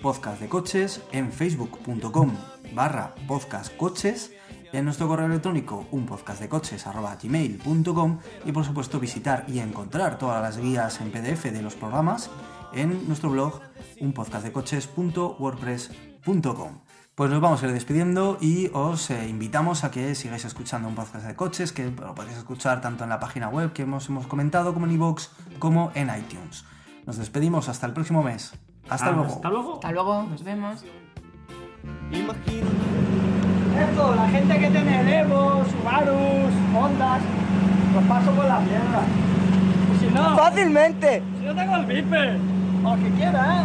podcast de coches, en facebook.com barra podcast coches, en nuestro correo electrónico un podcast de coches arroba gmail.com y por supuesto visitar y encontrar todas las guías en PDF de los programas en nuestro blog unpodcastdecoches.wordpress.com. Pues nos vamos a ir despidiendo y os eh, invitamos a que sigáis escuchando un podcast de coches, que lo podéis escuchar tanto en la página web que hemos, hemos comentado, como en iVoox, como en iTunes. Nos despedimos hasta el próximo mes. Hasta luego. Hasta luego. Hasta luego. Nos vemos. Esto, la gente que tiene Evo, Subarus, Hondas, los paso por la mierda. Y si no... ¡Fácilmente! Si no tengo el Viper, o que quiera, ¿eh?